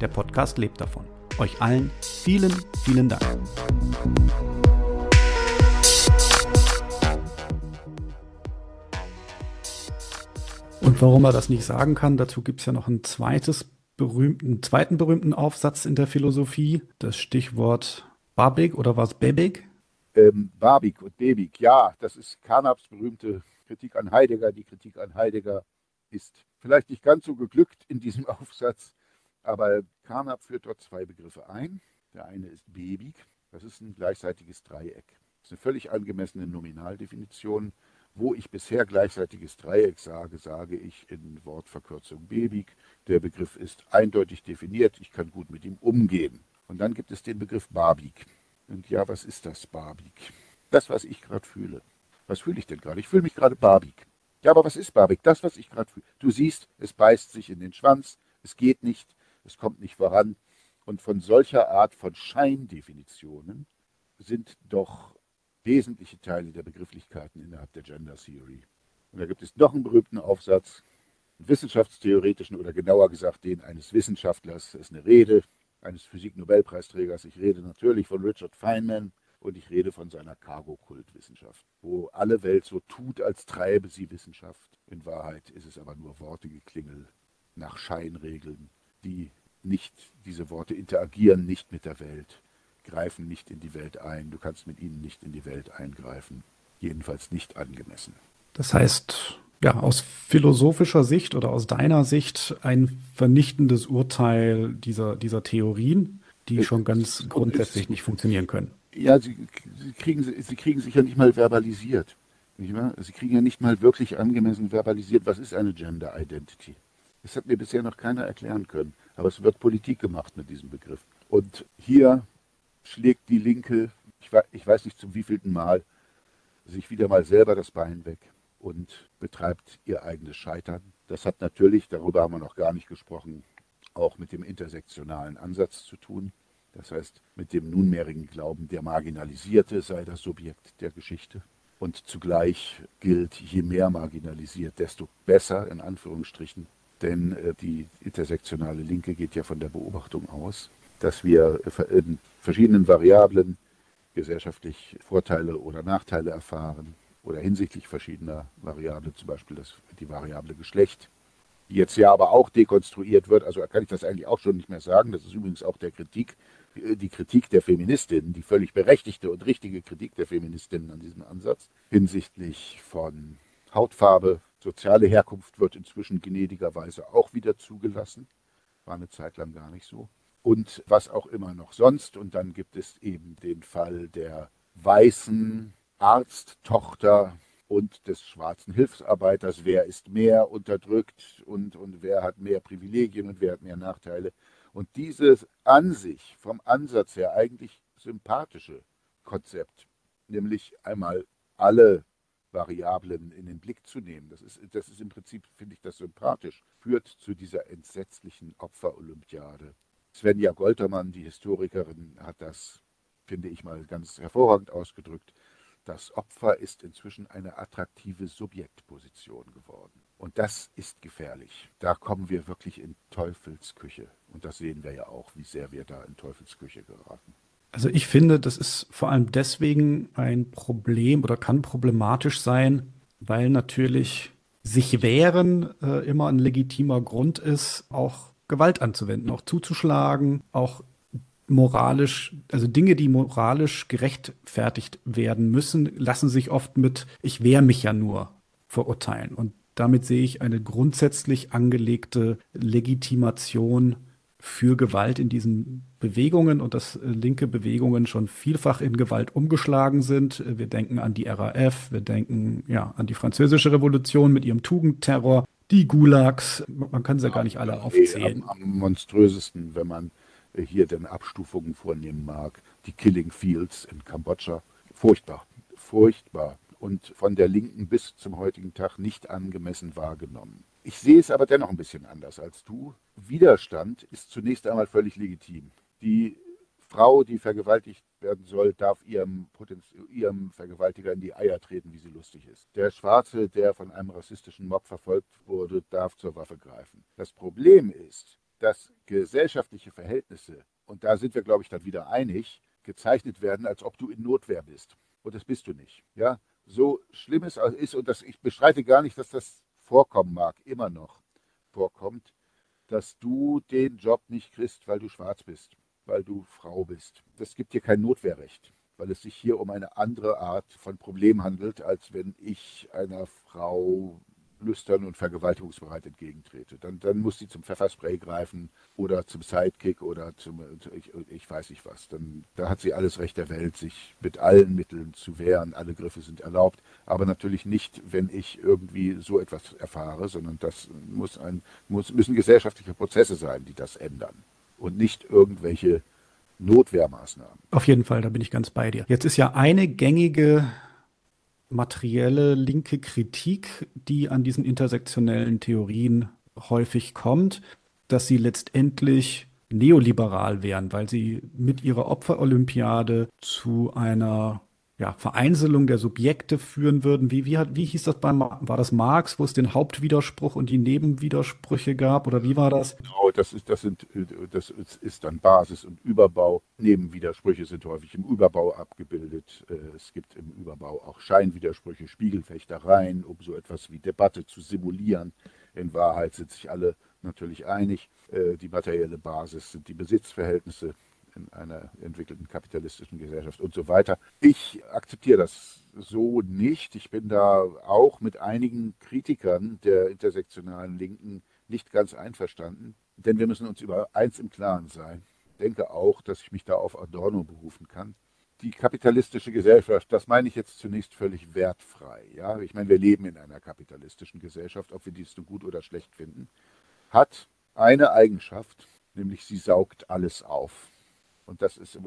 Der Podcast lebt davon. Euch allen vielen, vielen Dank. Und warum er das nicht sagen kann, dazu gibt es ja noch ein zweites berühmten, zweiten berühmten Aufsatz in der Philosophie, das Stichwort Babig oder was Bebig? Ähm, Babig und Bebig, ja, das ist Carnaps berühmte Kritik an Heidegger. Die Kritik an Heidegger ist vielleicht nicht ganz so geglückt in diesem Aufsatz, aber Carnap führt dort zwei Begriffe ein. Der eine ist Bebig, das ist ein gleichseitiges Dreieck. Das ist eine völlig angemessene Nominaldefinition. Wo ich bisher gleichseitiges Dreieck sage, sage ich in Wortverkürzung Bebig. Der Begriff ist eindeutig definiert, ich kann gut mit ihm umgehen. Und dann gibt es den Begriff Barbik. Und ja, was ist das Barbik? Das, was ich gerade fühle. Was fühle ich denn gerade? Ich fühle mich gerade Barbik. Ja, aber was ist Barbik? Das, was ich gerade fühle. Du siehst, es beißt sich in den Schwanz, es geht nicht, es kommt nicht voran. Und von solcher Art von Scheindefinitionen sind doch wesentliche Teile der Begrifflichkeiten innerhalb der Gender Theory. Und da gibt es noch einen berühmten Aufsatz, wissenschaftstheoretischen oder genauer gesagt den eines Wissenschaftlers. Das ist eine Rede eines Physik-Nobelpreisträgers. Ich rede natürlich von Richard Feynman und ich rede von seiner Cargo-Kultwissenschaft, wo alle Welt so tut, als treibe sie Wissenschaft. In Wahrheit ist es aber nur Wortegeklingel nach Scheinregeln, die nicht, diese Worte interagieren nicht mit der Welt, greifen nicht in die Welt ein. Du kannst mit ihnen nicht in die Welt eingreifen. Jedenfalls nicht angemessen. Das heißt, ja, aus philosophischer Sicht oder aus deiner Sicht ein vernichtendes Urteil dieser, dieser Theorien, die schon ganz grundsätzlich nicht funktionieren können. Ja, sie, sie, kriegen, sie kriegen sich ja nicht mal verbalisiert. Sie kriegen ja nicht mal wirklich angemessen verbalisiert, was ist eine Gender Identity. Das hat mir bisher noch keiner erklären können. Aber es wird Politik gemacht mit diesem Begriff. Und hier schlägt die Linke, ich weiß, ich weiß nicht zum wievielten Mal, sich wieder mal selber das Bein weg und betreibt ihr eigenes Scheitern. Das hat natürlich, darüber haben wir noch gar nicht gesprochen, auch mit dem intersektionalen Ansatz zu tun. Das heißt, mit dem nunmehrigen Glauben, der Marginalisierte sei das Subjekt der Geschichte. Und zugleich gilt, je mehr marginalisiert, desto besser, in Anführungsstrichen. Denn äh, die intersektionale Linke geht ja von der Beobachtung aus, dass wir in verschiedenen Variablen gesellschaftlich Vorteile oder Nachteile erfahren oder hinsichtlich verschiedener Variablen, zum Beispiel das, die Variable Geschlecht, die jetzt ja aber auch dekonstruiert wird. Also kann ich das eigentlich auch schon nicht mehr sagen. Das ist übrigens auch der Kritik, die Kritik der Feministinnen, die völlig berechtigte und richtige Kritik der Feministinnen an diesem Ansatz hinsichtlich von Hautfarbe, soziale Herkunft wird inzwischen gnädigerweise auch wieder zugelassen. War eine Zeit lang gar nicht so und was auch immer noch sonst. Und dann gibt es eben den Fall der weißen Arzttochter und des schwarzen Hilfsarbeiters. Wer ist mehr unterdrückt und, und wer hat mehr Privilegien und wer hat mehr Nachteile. Und dieses an sich, vom Ansatz her eigentlich sympathische Konzept, nämlich einmal alle Variablen in den Blick zu nehmen, das ist, das ist im Prinzip, finde ich das sympathisch, führt zu dieser entsetzlichen Opferolympiade Svenja Goltermann, die Historikerin, hat das, finde ich mal, ganz hervorragend ausgedrückt. Das Opfer ist inzwischen eine attraktive Subjektposition geworden. Und das ist gefährlich. Da kommen wir wirklich in Teufelsküche. Und das sehen wir ja auch, wie sehr wir da in Teufelsküche geraten. Also ich finde, das ist vor allem deswegen ein Problem oder kann problematisch sein, weil natürlich sich wehren äh, immer ein legitimer Grund ist, auch Gewalt anzuwenden, auch zuzuschlagen, auch moralisch, also Dinge, die moralisch gerechtfertigt werden müssen, lassen sich oft mit ich wehre mich ja nur verurteilen. Und damit sehe ich eine grundsätzlich angelegte Legitimation für Gewalt in diesen Bewegungen und dass äh, linke Bewegungen schon vielfach in Gewalt umgeschlagen sind. Wir denken an die RAF, wir denken ja an die französische Revolution mit ihrem Tugendterror die Gulags, man kann sie ja gar nicht alle aufzählen. Am, am monströsesten, wenn man hier denn Abstufungen vornehmen mag, die Killing Fields in Kambodscha. Furchtbar, furchtbar und von der Linken bis zum heutigen Tag nicht angemessen wahrgenommen. Ich sehe es aber dennoch ein bisschen anders als du. Widerstand ist zunächst einmal völlig legitim. Die Frau, die vergewaltigt werden soll, darf ihrem, ihrem, Vergewaltiger in die Eier treten, wie sie lustig ist. Der Schwarze, der von einem rassistischen Mob verfolgt wurde, darf zur Waffe greifen. Das Problem ist, dass gesellschaftliche Verhältnisse, und da sind wir, glaube ich, dann wieder einig, gezeichnet werden, als ob du in Notwehr bist. Und das bist du nicht. Ja? So schlimm es ist, und das, ich bestreite gar nicht, dass das vorkommen mag, immer noch vorkommt, dass du den Job nicht kriegst, weil du schwarz bist weil du Frau bist. Das gibt dir kein Notwehrrecht, weil es sich hier um eine andere Art von Problem handelt, als wenn ich einer Frau lüstern und vergewaltigungsbereit entgegentrete. Dann, dann muss sie zum Pfefferspray greifen oder zum Sidekick oder zum, ich, ich weiß nicht was. Dann, da hat sie alles Recht der Welt, sich mit allen Mitteln zu wehren. Alle Griffe sind erlaubt, aber natürlich nicht, wenn ich irgendwie so etwas erfahre, sondern das muss ein, muss, müssen gesellschaftliche Prozesse sein, die das ändern und nicht irgendwelche Notwehrmaßnahmen. Auf jeden Fall, da bin ich ganz bei dir. Jetzt ist ja eine gängige materielle linke Kritik, die an diesen intersektionellen Theorien häufig kommt, dass sie letztendlich neoliberal wären, weil sie mit ihrer Opferolympiade zu einer ja, Vereinzelung der Subjekte führen würden. Wie, wie, hat, wie hieß das bei, war das Marx, wo es den Hauptwiderspruch und die Nebenwidersprüche gab? Oder wie war das? Genau, das ist, das sind, das ist dann Basis und Überbau. Nebenwidersprüche sind häufig im Überbau abgebildet. Äh, es gibt im Überbau auch Scheinwidersprüche, Spiegelfechtereien, um so etwas wie Debatte zu simulieren. In Wahrheit sind sich alle natürlich einig. Äh, die materielle Basis sind die Besitzverhältnisse in einer entwickelten kapitalistischen Gesellschaft und so weiter. Ich akzeptiere das so nicht. Ich bin da auch mit einigen Kritikern der intersektionalen Linken nicht ganz einverstanden, denn wir müssen uns über eins im Klaren sein. Ich denke auch, dass ich mich da auf Adorno berufen kann, die kapitalistische Gesellschaft, das meine ich jetzt zunächst völlig wertfrei. Ja? Ich meine, wir leben in einer kapitalistischen Gesellschaft, ob wir dies so gut oder schlecht finden, hat eine Eigenschaft, nämlich sie saugt alles auf. Und das ist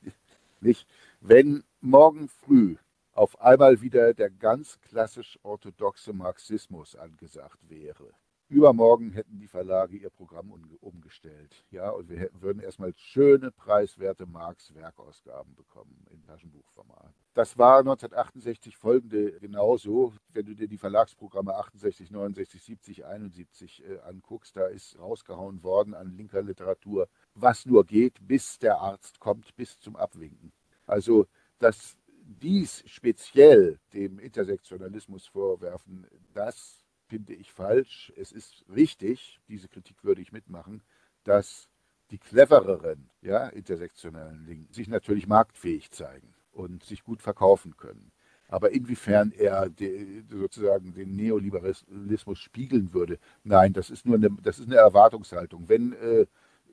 nicht, wenn morgen früh auf einmal wieder der ganz klassisch orthodoxe Marxismus angesagt wäre, Übermorgen hätten die Verlage ihr Programm umgestellt. Ja, und wir hätten, würden erstmal schöne, preiswerte Marx-Werkausgaben bekommen in Taschenbuchformat. Das war 1968 folgende genauso. Wenn du dir die Verlagsprogramme 68, 69, 70, 71 äh, anguckst, da ist rausgehauen worden an linker Literatur, was nur geht, bis der Arzt kommt, bis zum Abwinken. Also, dass dies speziell dem Intersektionalismus vorwerfen, das finde ich falsch. Es ist richtig, diese Kritik würde ich mitmachen, dass die clevereren ja, intersektionellen Linken sich natürlich marktfähig zeigen und sich gut verkaufen können. Aber inwiefern er de, sozusagen den Neoliberalismus spiegeln würde, nein, das ist nur eine, das ist eine Erwartungshaltung. Wenn äh,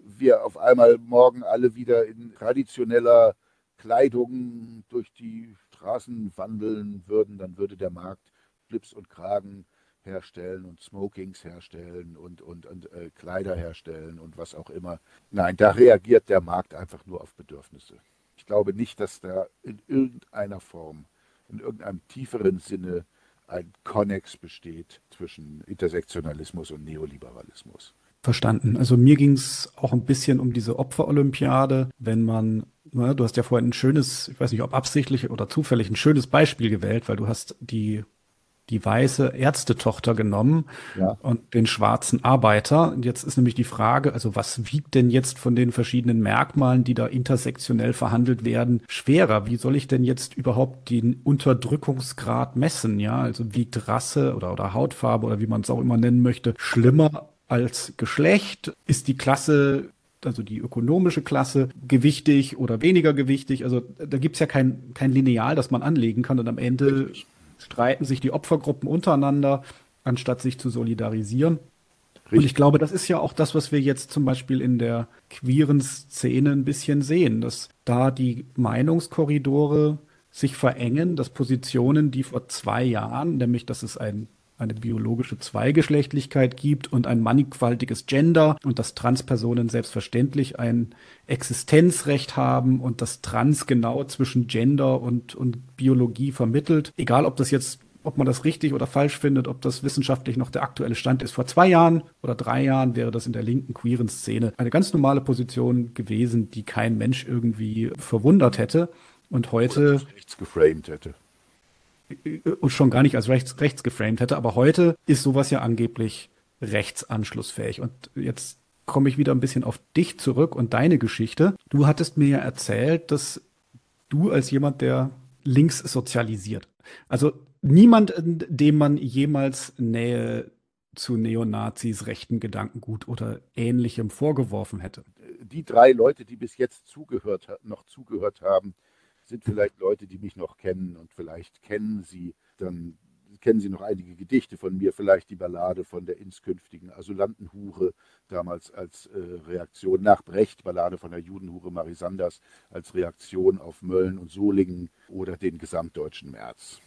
wir auf einmal morgen alle wieder in traditioneller Kleidung durch die Straßen wandeln würden, dann würde der Markt Flips und Kragen herstellen und Smokings herstellen und, und, und äh, Kleider herstellen und was auch immer. Nein, da reagiert der Markt einfach nur auf Bedürfnisse. Ich glaube nicht, dass da in irgendeiner Form, in irgendeinem tieferen Sinne ein Konnex besteht zwischen Intersektionalismus und Neoliberalismus. Verstanden. Also mir ging es auch ein bisschen um diese Opferolympiade, wenn man, na, du hast ja vorhin ein schönes, ich weiß nicht, ob absichtlich oder zufällig ein schönes Beispiel gewählt, weil du hast die die weiße Ärztetochter genommen ja. und den schwarzen Arbeiter. Und jetzt ist nämlich die Frage, also was wiegt denn jetzt von den verschiedenen Merkmalen, die da intersektionell verhandelt werden, schwerer? Wie soll ich denn jetzt überhaupt den Unterdrückungsgrad messen? Ja, also wiegt Rasse oder, oder Hautfarbe oder wie man es auch immer nennen möchte, schlimmer als Geschlecht? Ist die Klasse also die ökonomische Klasse, gewichtig oder weniger gewichtig. Also da gibt's ja kein, kein Lineal, das man anlegen kann und am Ende Richtig streiten sich die Opfergruppen untereinander, anstatt sich zu solidarisieren. Richtig. Und ich glaube, das ist ja auch das, was wir jetzt zum Beispiel in der queeren Szene ein bisschen sehen, dass da die Meinungskorridore sich verengen, dass Positionen, die vor zwei Jahren, nämlich dass es ein eine biologische Zweigeschlechtlichkeit gibt und ein mannigfaltiges Gender und dass Transpersonen selbstverständlich ein Existenzrecht haben und dass Trans genau zwischen Gender und, und Biologie vermittelt. Egal, ob das jetzt ob man das richtig oder falsch findet, ob das wissenschaftlich noch der aktuelle Stand ist. Vor zwei Jahren oder drei Jahren wäre das in der linken queeren Szene eine ganz normale Position gewesen, die kein Mensch irgendwie verwundert hätte. Und heute. Nichts geframed hätte und schon gar nicht als rechts, rechts geframed hätte. Aber heute ist sowas ja angeblich rechtsanschlussfähig. Und jetzt komme ich wieder ein bisschen auf dich zurück und deine Geschichte. Du hattest mir ja erzählt, dass du als jemand, der links sozialisiert, also niemand, dem man jemals Nähe zu Neonazis, rechten Gedankengut oder ähnlichem vorgeworfen hätte. Die drei Leute, die bis jetzt zugehört, noch zugehört haben, sind vielleicht Leute, die mich noch kennen und vielleicht kennen sie dann kennen Sie noch einige Gedichte von mir, vielleicht die Ballade von der inskünftigen Asylantenhure, damals als äh, Reaktion nach Brecht, Ballade von der Judenhure Marie Sanders, als Reaktion auf Mölln und Solingen oder den gesamtdeutschen März.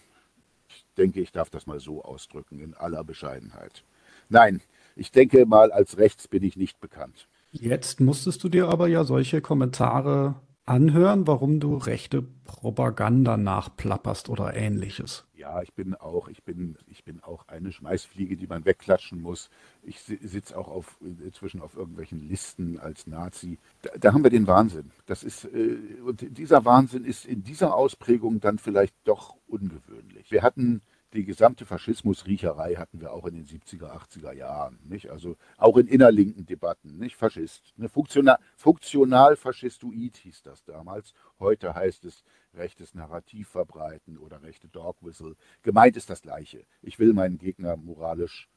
Ich denke, ich darf das mal so ausdrücken, in aller Bescheidenheit. Nein, ich denke mal, als rechts bin ich nicht bekannt. Jetzt musstest du dir aber ja solche Kommentare anhören, warum du rechte Propaganda nachplapperst oder ähnliches. Ja, ich bin auch, ich bin, ich bin auch eine Schmeißfliege, die man wegklatschen muss. Ich sitze auch auf, inzwischen auf irgendwelchen Listen als Nazi. Da, da haben wir den Wahnsinn. Das ist, äh, und dieser Wahnsinn ist in dieser Ausprägung dann vielleicht doch ungewöhnlich. Wir hatten die gesamte Faschismusriecherei hatten wir auch in den 70er, 80er Jahren. Nicht? Also auch in innerlinken Debatten. Nicht? Faschist. Ne? Funktional, funktional faschistoid hieß das damals. Heute heißt es rechtes Narrativ verbreiten oder rechte Dogwhistle. Gemeint ist das Gleiche. Ich will meinen Gegner moralisch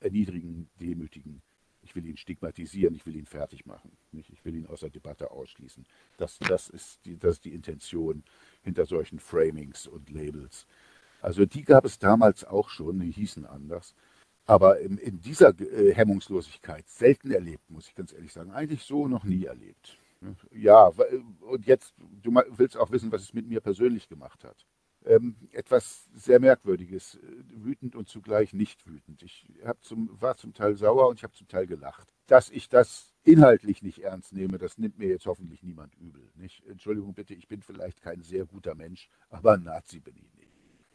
erniedrigen, demütigen. Ich will ihn stigmatisieren, ich will ihn fertig machen. Nicht? Ich will ihn aus der Debatte ausschließen. Das, das, ist die, das ist die Intention hinter solchen Framings und Labels. Also die gab es damals auch schon, die hießen anders. Aber in, in dieser äh, Hemmungslosigkeit selten erlebt, muss ich ganz ehrlich sagen. Eigentlich so noch nie erlebt. Ja, und jetzt, du willst auch wissen, was es mit mir persönlich gemacht hat. Ähm, etwas sehr Merkwürdiges, wütend und zugleich nicht wütend. Ich zum, war zum Teil sauer und ich habe zum Teil gelacht. Dass ich das inhaltlich nicht ernst nehme, das nimmt mir jetzt hoffentlich niemand übel. Nicht? Entschuldigung bitte, ich bin vielleicht kein sehr guter Mensch, aber Nazi bin ich.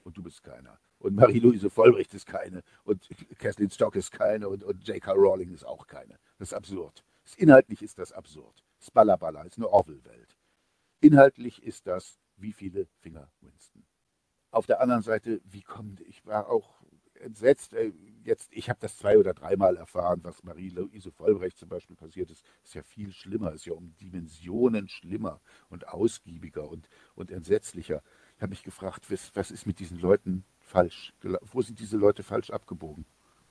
Und du bist keiner. Und Marie-Louise Vollbricht ist keine. Und Kathleen Stock ist keine. Und, und J.K. Rowling ist auch keine. Das ist absurd. Inhaltlich ist das absurd. Das Ballaballa ist eine Orwell-Welt. Inhaltlich ist das, wie viele Finger Winston. Auf der anderen Seite, wie kommt, ich war auch entsetzt. Äh, jetzt, ich habe das zwei oder dreimal erfahren, was Marie-Louise Vollbrecht zum Beispiel passiert ist. Ist ja viel schlimmer, ist ja um Dimensionen schlimmer und ausgiebiger und, und entsetzlicher. Ich habe mich gefragt, was, was ist mit diesen Leuten falsch? Wo sind diese Leute falsch abgebogen?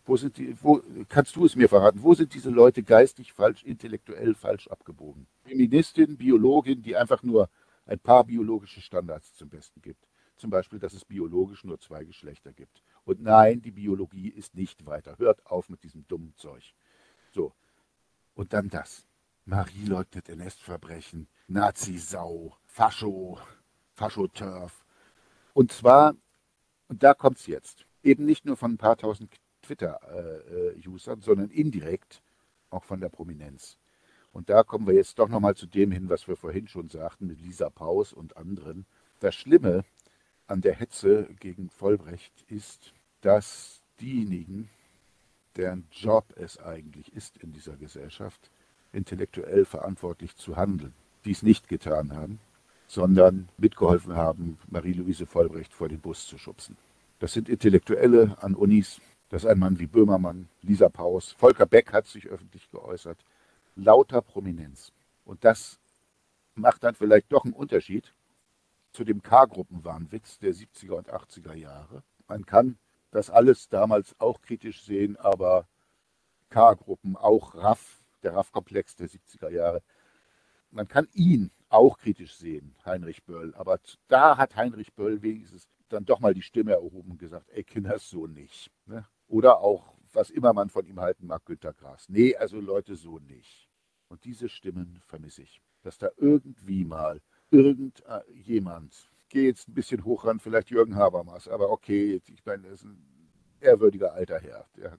Wo sind die, wo, kannst du es mir verraten? Wo sind diese Leute geistig falsch, intellektuell falsch abgebogen? Feministin, Biologin, die einfach nur ein paar biologische Standards zum Besten gibt. Zum Beispiel, dass es biologisch nur zwei Geschlechter gibt. Und nein, die Biologie ist nicht weiter. Hört auf mit diesem dummen Zeug. So. Und dann das. Marie leugnet NS-Verbrechen, Nazi-Sau, Fascho, Faschoturf. Und zwar, und da kommt es jetzt, eben nicht nur von ein paar tausend Twitter-Usern, sondern indirekt auch von der Prominenz. Und da kommen wir jetzt doch nochmal zu dem hin, was wir vorhin schon sagten, mit Lisa Paus und anderen. Das Schlimme an der Hetze gegen Vollbrecht ist, dass diejenigen, deren Job es eigentlich ist in dieser Gesellschaft, intellektuell verantwortlich zu handeln, dies nicht getan haben, sondern mitgeholfen haben, Marie-Louise Vollbrecht vor den Bus zu schubsen. Das sind Intellektuelle an Unis, das ist ein Mann wie Böhmermann, Lisa Paus, Volker Beck hat sich öffentlich geäußert. Lauter Prominenz. Und das macht dann vielleicht doch einen Unterschied zu dem K-Gruppenwahnwitz der 70er und 80er Jahre. Man kann das alles damals auch kritisch sehen, aber K-Gruppen, auch RAF, der RAF-Komplex der 70er Jahre, man kann ihn auch kritisch sehen, Heinrich Böll. Aber da hat Heinrich Böll wenigstens dann doch mal die Stimme erhoben und gesagt, ey Kinder, so nicht. Ne? Oder auch, was immer man von ihm halten mag, Günter Grass. Nee, also Leute, so nicht. Und diese Stimmen vermisse ich. Dass da irgendwie mal irgendjemand, gehe jetzt ein bisschen hoch ran, vielleicht Jürgen Habermas, aber okay, ich meine, er ist ein ehrwürdiger alter Herr, der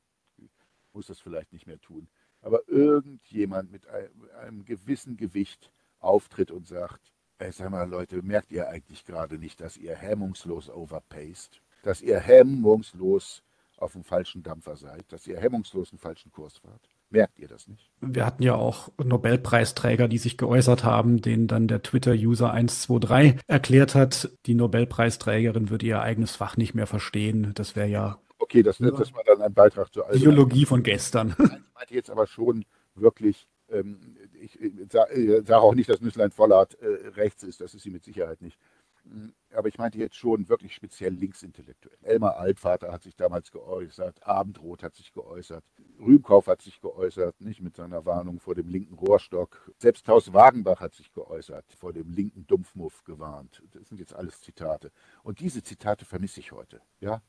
muss das vielleicht nicht mehr tun. Aber irgendjemand mit einem, einem gewissen Gewicht auftritt und sagt, ey, sag mal Leute, merkt ihr eigentlich gerade nicht, dass ihr hemmungslos overpaced, dass ihr hemmungslos auf dem falschen Dampfer seid, dass ihr hemmungslos einen falschen Kurs fahrt. Merkt ihr das nicht? Wir hatten ja auch Nobelpreisträger, die sich geäußert haben, denen dann der Twitter-User 123 erklärt hat, die Nobelpreisträgerin würde ihr eigenes Fach nicht mehr verstehen. Das wäre ja. Okay, das, ja, das war dann ein Beitrag zur Biologie von gestern. Ich meinte jetzt aber schon wirklich, ähm, ich, ich sage auch nicht, dass Nüsslein Vollart äh, rechts ist, das ist sie mit Sicherheit nicht. Hm, aber ich meinte jetzt schon wirklich speziell linksintellektuell. Elmar Altvater hat sich damals geäußert, Abendrot hat sich geäußert, Rühmkauf hat sich geäußert, nicht mit seiner Warnung vor dem linken Rohrstock. Selbst Haus Wagenbach hat sich geäußert, vor dem linken Dumpfmuff gewarnt. Das sind jetzt alles Zitate. Und diese Zitate vermisse ich heute. Ja?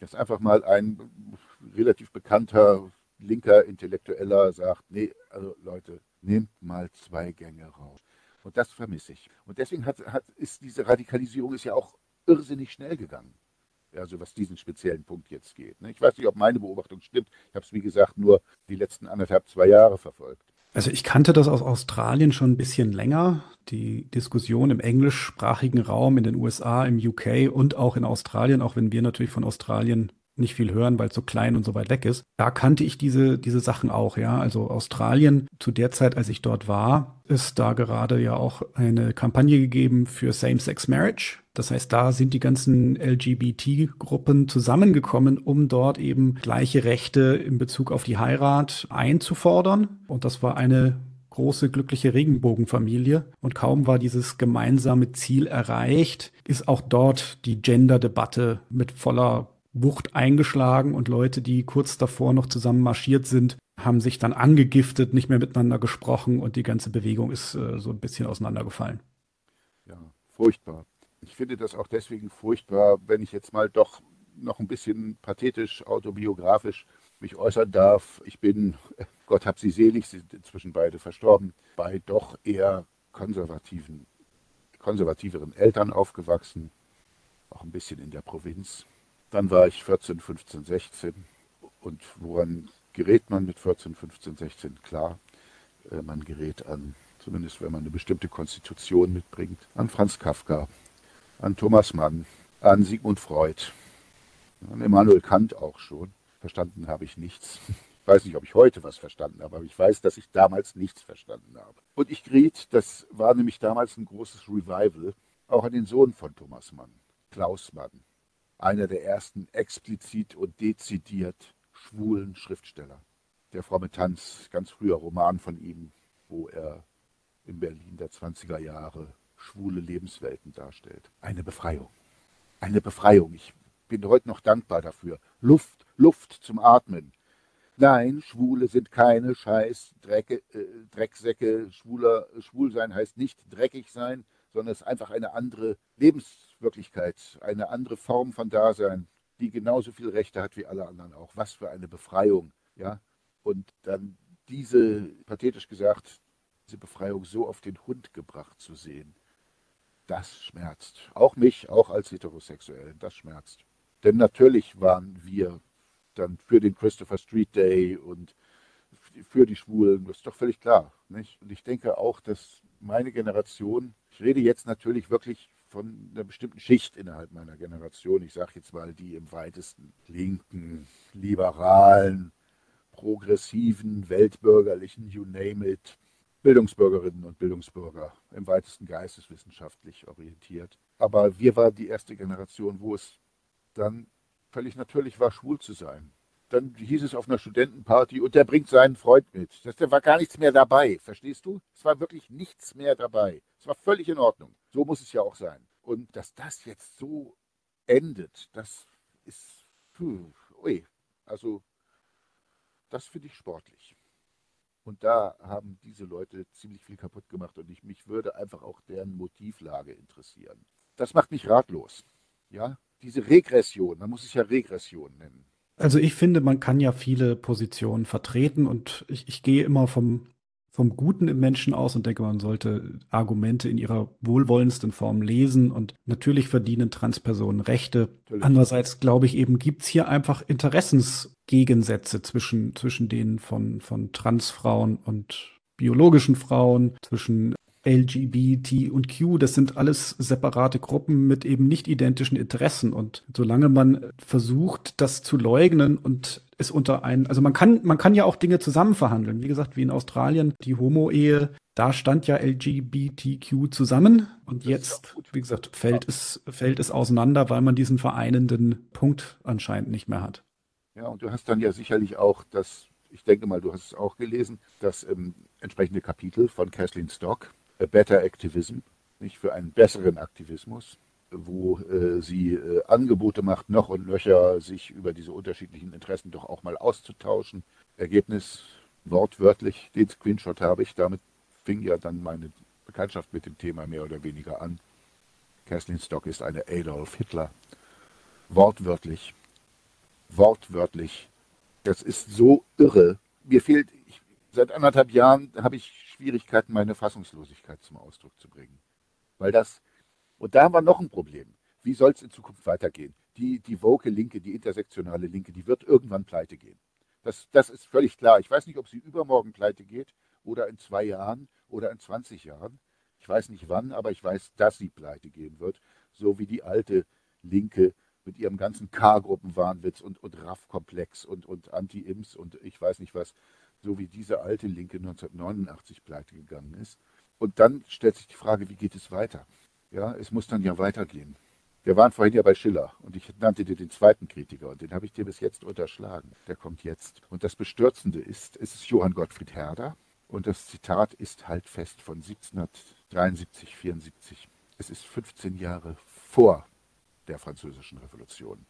Dass einfach mal ein relativ bekannter linker Intellektueller sagt, nee, also Leute, nehmt mal zwei Gänge raus. Und das vermisse ich. Und deswegen hat, hat, ist diese Radikalisierung ist ja auch irrsinnig schnell gegangen. Also was diesen speziellen Punkt jetzt geht. Ne? Ich weiß nicht, ob meine Beobachtung stimmt. Ich habe es, wie gesagt, nur die letzten anderthalb, zwei Jahre verfolgt. Also ich kannte das aus Australien schon ein bisschen länger. Die Diskussion im englischsprachigen Raum in den USA, im UK und auch in Australien, auch wenn wir natürlich von Australien nicht viel hören, weil es so klein und so weit weg ist. Da kannte ich diese, diese Sachen auch, ja. Also Australien, zu der Zeit, als ich dort war, ist da gerade ja auch eine Kampagne gegeben für Same-Sex-Marriage. Das heißt, da sind die ganzen LGBT-Gruppen zusammengekommen, um dort eben gleiche Rechte in Bezug auf die Heirat einzufordern. Und das war eine große glückliche Regenbogenfamilie. Und kaum war dieses gemeinsame Ziel erreicht, ist auch dort die Gender-Debatte mit voller Wucht eingeschlagen und Leute, die kurz davor noch zusammen marschiert sind, haben sich dann angegiftet, nicht mehr miteinander gesprochen und die ganze Bewegung ist äh, so ein bisschen auseinandergefallen. Ja, furchtbar. Ich finde das auch deswegen furchtbar, wenn ich jetzt mal doch noch ein bisschen pathetisch, autobiografisch mich äußern darf. Ich bin, Gott hab sie selig, sie sind inzwischen beide verstorben, bei doch eher konservativen, konservativeren Eltern aufgewachsen, auch ein bisschen in der Provinz. Dann war ich 14, 15, 16 und woran gerät man mit 14, 15, 16? Klar, äh, man gerät an, zumindest wenn man eine bestimmte Konstitution mitbringt, an Franz Kafka, an Thomas Mann, an Sigmund Freud, an Immanuel Kant auch schon. Verstanden habe ich nichts. Ich weiß nicht, ob ich heute was verstanden habe, aber ich weiß, dass ich damals nichts verstanden habe. Und ich geriet, das war nämlich damals ein großes Revival, auch an den Sohn von Thomas Mann, Klaus Mann, einer der ersten explizit und dezidiert schwulen Schriftsteller. Der fromme Tanz, ganz früher Roman von ihm, wo er in Berlin der 20er Jahre schwule Lebenswelten darstellt. Eine Befreiung. Eine Befreiung. Ich bin heute noch dankbar dafür. Luft, Luft zum Atmen. Nein, Schwule sind keine Scheiß Drecke, äh, Drecksäcke. Schwuler, schwul sein heißt nicht dreckig sein, sondern es ist einfach eine andere Lebenswirklichkeit, eine andere Form von Dasein, die genauso viele Rechte hat wie alle anderen auch. Was für eine Befreiung, ja. Und dann diese, pathetisch gesagt, diese Befreiung so auf den Hund gebracht zu sehen, das schmerzt. Auch mich, auch als Heterosexuellen, das schmerzt. Denn natürlich waren wir dann für den Christopher Street Day und für die Schwulen, das ist doch völlig klar. Nicht? Und ich denke auch, dass meine Generation, ich rede jetzt natürlich wirklich von einer bestimmten Schicht innerhalb meiner Generation, ich sage jetzt mal die im weitesten linken, liberalen, progressiven, weltbürgerlichen, you name it, Bildungsbürgerinnen und Bildungsbürger, im weitesten geisteswissenschaftlich orientiert. Aber wir waren die erste Generation, wo es dann völlig natürlich war, schwul zu sein. Dann hieß es auf einer Studentenparty, und der bringt seinen Freund mit. Das, da war gar nichts mehr dabei, verstehst du? Es war wirklich nichts mehr dabei. Es war völlig in Ordnung. So muss es ja auch sein. Und dass das jetzt so endet, das ist, puh, ui, also das finde ich sportlich. Und da haben diese Leute ziemlich viel kaputt gemacht und ich, mich würde einfach auch deren Motivlage interessieren. Das macht mich ratlos. Ja, diese Regression, man muss es ja Regression nennen. Also ich finde, man kann ja viele Positionen vertreten und ich, ich gehe immer vom, vom Guten im Menschen aus und denke, man sollte Argumente in ihrer wohlwollendsten Form lesen und natürlich verdienen Transpersonen Rechte. Natürlich. Andererseits glaube ich eben, gibt es hier einfach Interessensgegensätze zwischen, zwischen denen von, von Transfrauen und biologischen Frauen, zwischen LGBT und Q, das sind alles separate Gruppen mit eben nicht identischen Interessen. Und solange man versucht, das zu leugnen und es unter einen, also man kann, man kann ja auch Dinge zusammen verhandeln. Wie gesagt, wie in Australien, die Homo-Ehe, da stand ja LGBTQ zusammen und das jetzt, wie gesagt, fällt es, fällt es auseinander, weil man diesen vereinenden Punkt anscheinend nicht mehr hat. Ja, und du hast dann ja sicherlich auch das, ich denke mal, du hast es auch gelesen, das ähm, entsprechende Kapitel von Kathleen Stock, A Better Activism, nicht für einen besseren Aktivismus, wo äh, sie äh, Angebote macht, noch und nöcher sich über diese unterschiedlichen Interessen doch auch mal auszutauschen. Ergebnis wortwörtlich, den Screenshot habe ich, damit fing ja dann meine Bekanntschaft mit dem Thema mehr oder weniger an. Kathleen Stock ist eine Adolf Hitler. Wortwörtlich. Wortwörtlich. Das ist so irre. Mir fehlt, ich, seit anderthalb Jahren habe ich Schwierigkeiten, meine Fassungslosigkeit zum Ausdruck zu bringen. Weil das, und da haben wir noch ein Problem. Wie soll es in Zukunft weitergehen? Die, die woke Linke, die intersektionale Linke, die wird irgendwann pleite gehen. Das, das ist völlig klar. Ich weiß nicht, ob sie übermorgen pleite geht oder in zwei Jahren oder in 20 Jahren. Ich weiß nicht wann, aber ich weiß, dass sie pleite gehen wird. So wie die alte Linke mit ihrem ganzen K-Gruppenwahnwitz und, und RAF-Komplex und, und Anti-Ims und ich weiß nicht was so wie diese alte Linke 1989 pleite gegangen ist. Und dann stellt sich die Frage, wie geht es weiter? Ja, es muss dann ja weitergehen. Wir waren vorhin ja bei Schiller und ich nannte dir den zweiten Kritiker und den habe ich dir bis jetzt unterschlagen. Der kommt jetzt. Und das Bestürzende ist, es ist Johann Gottfried Herder und das Zitat ist halt fest von 1773, 74. Es ist 15 Jahre vor der Französischen Revolution.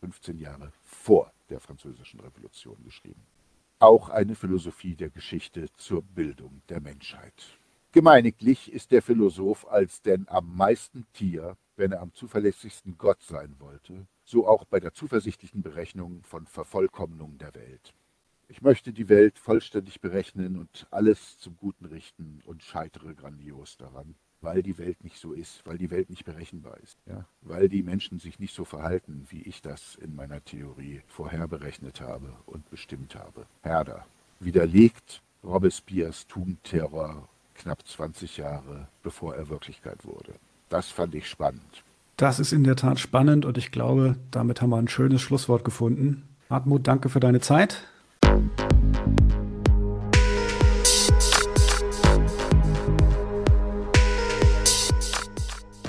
15 Jahre vor der Französischen Revolution geschrieben auch eine Philosophie der Geschichte zur Bildung der Menschheit. Gemeiniglich ist der Philosoph als denn am meisten Tier, wenn er am zuverlässigsten Gott sein wollte, so auch bei der zuversichtlichen Berechnung von Vervollkommnung der Welt. Ich möchte die Welt vollständig berechnen und alles zum Guten richten und scheitere grandios daran, weil die Welt nicht so ist, weil die Welt nicht berechenbar ist, ja? weil die Menschen sich nicht so verhalten, wie ich das in meiner Theorie vorher berechnet habe und bestimmt habe. Herder widerlegt Robespierres Tugendterror knapp 20 Jahre bevor er Wirklichkeit wurde. Das fand ich spannend. Das ist in der Tat spannend und ich glaube, damit haben wir ein schönes Schlusswort gefunden. Hartmut, danke für deine Zeit.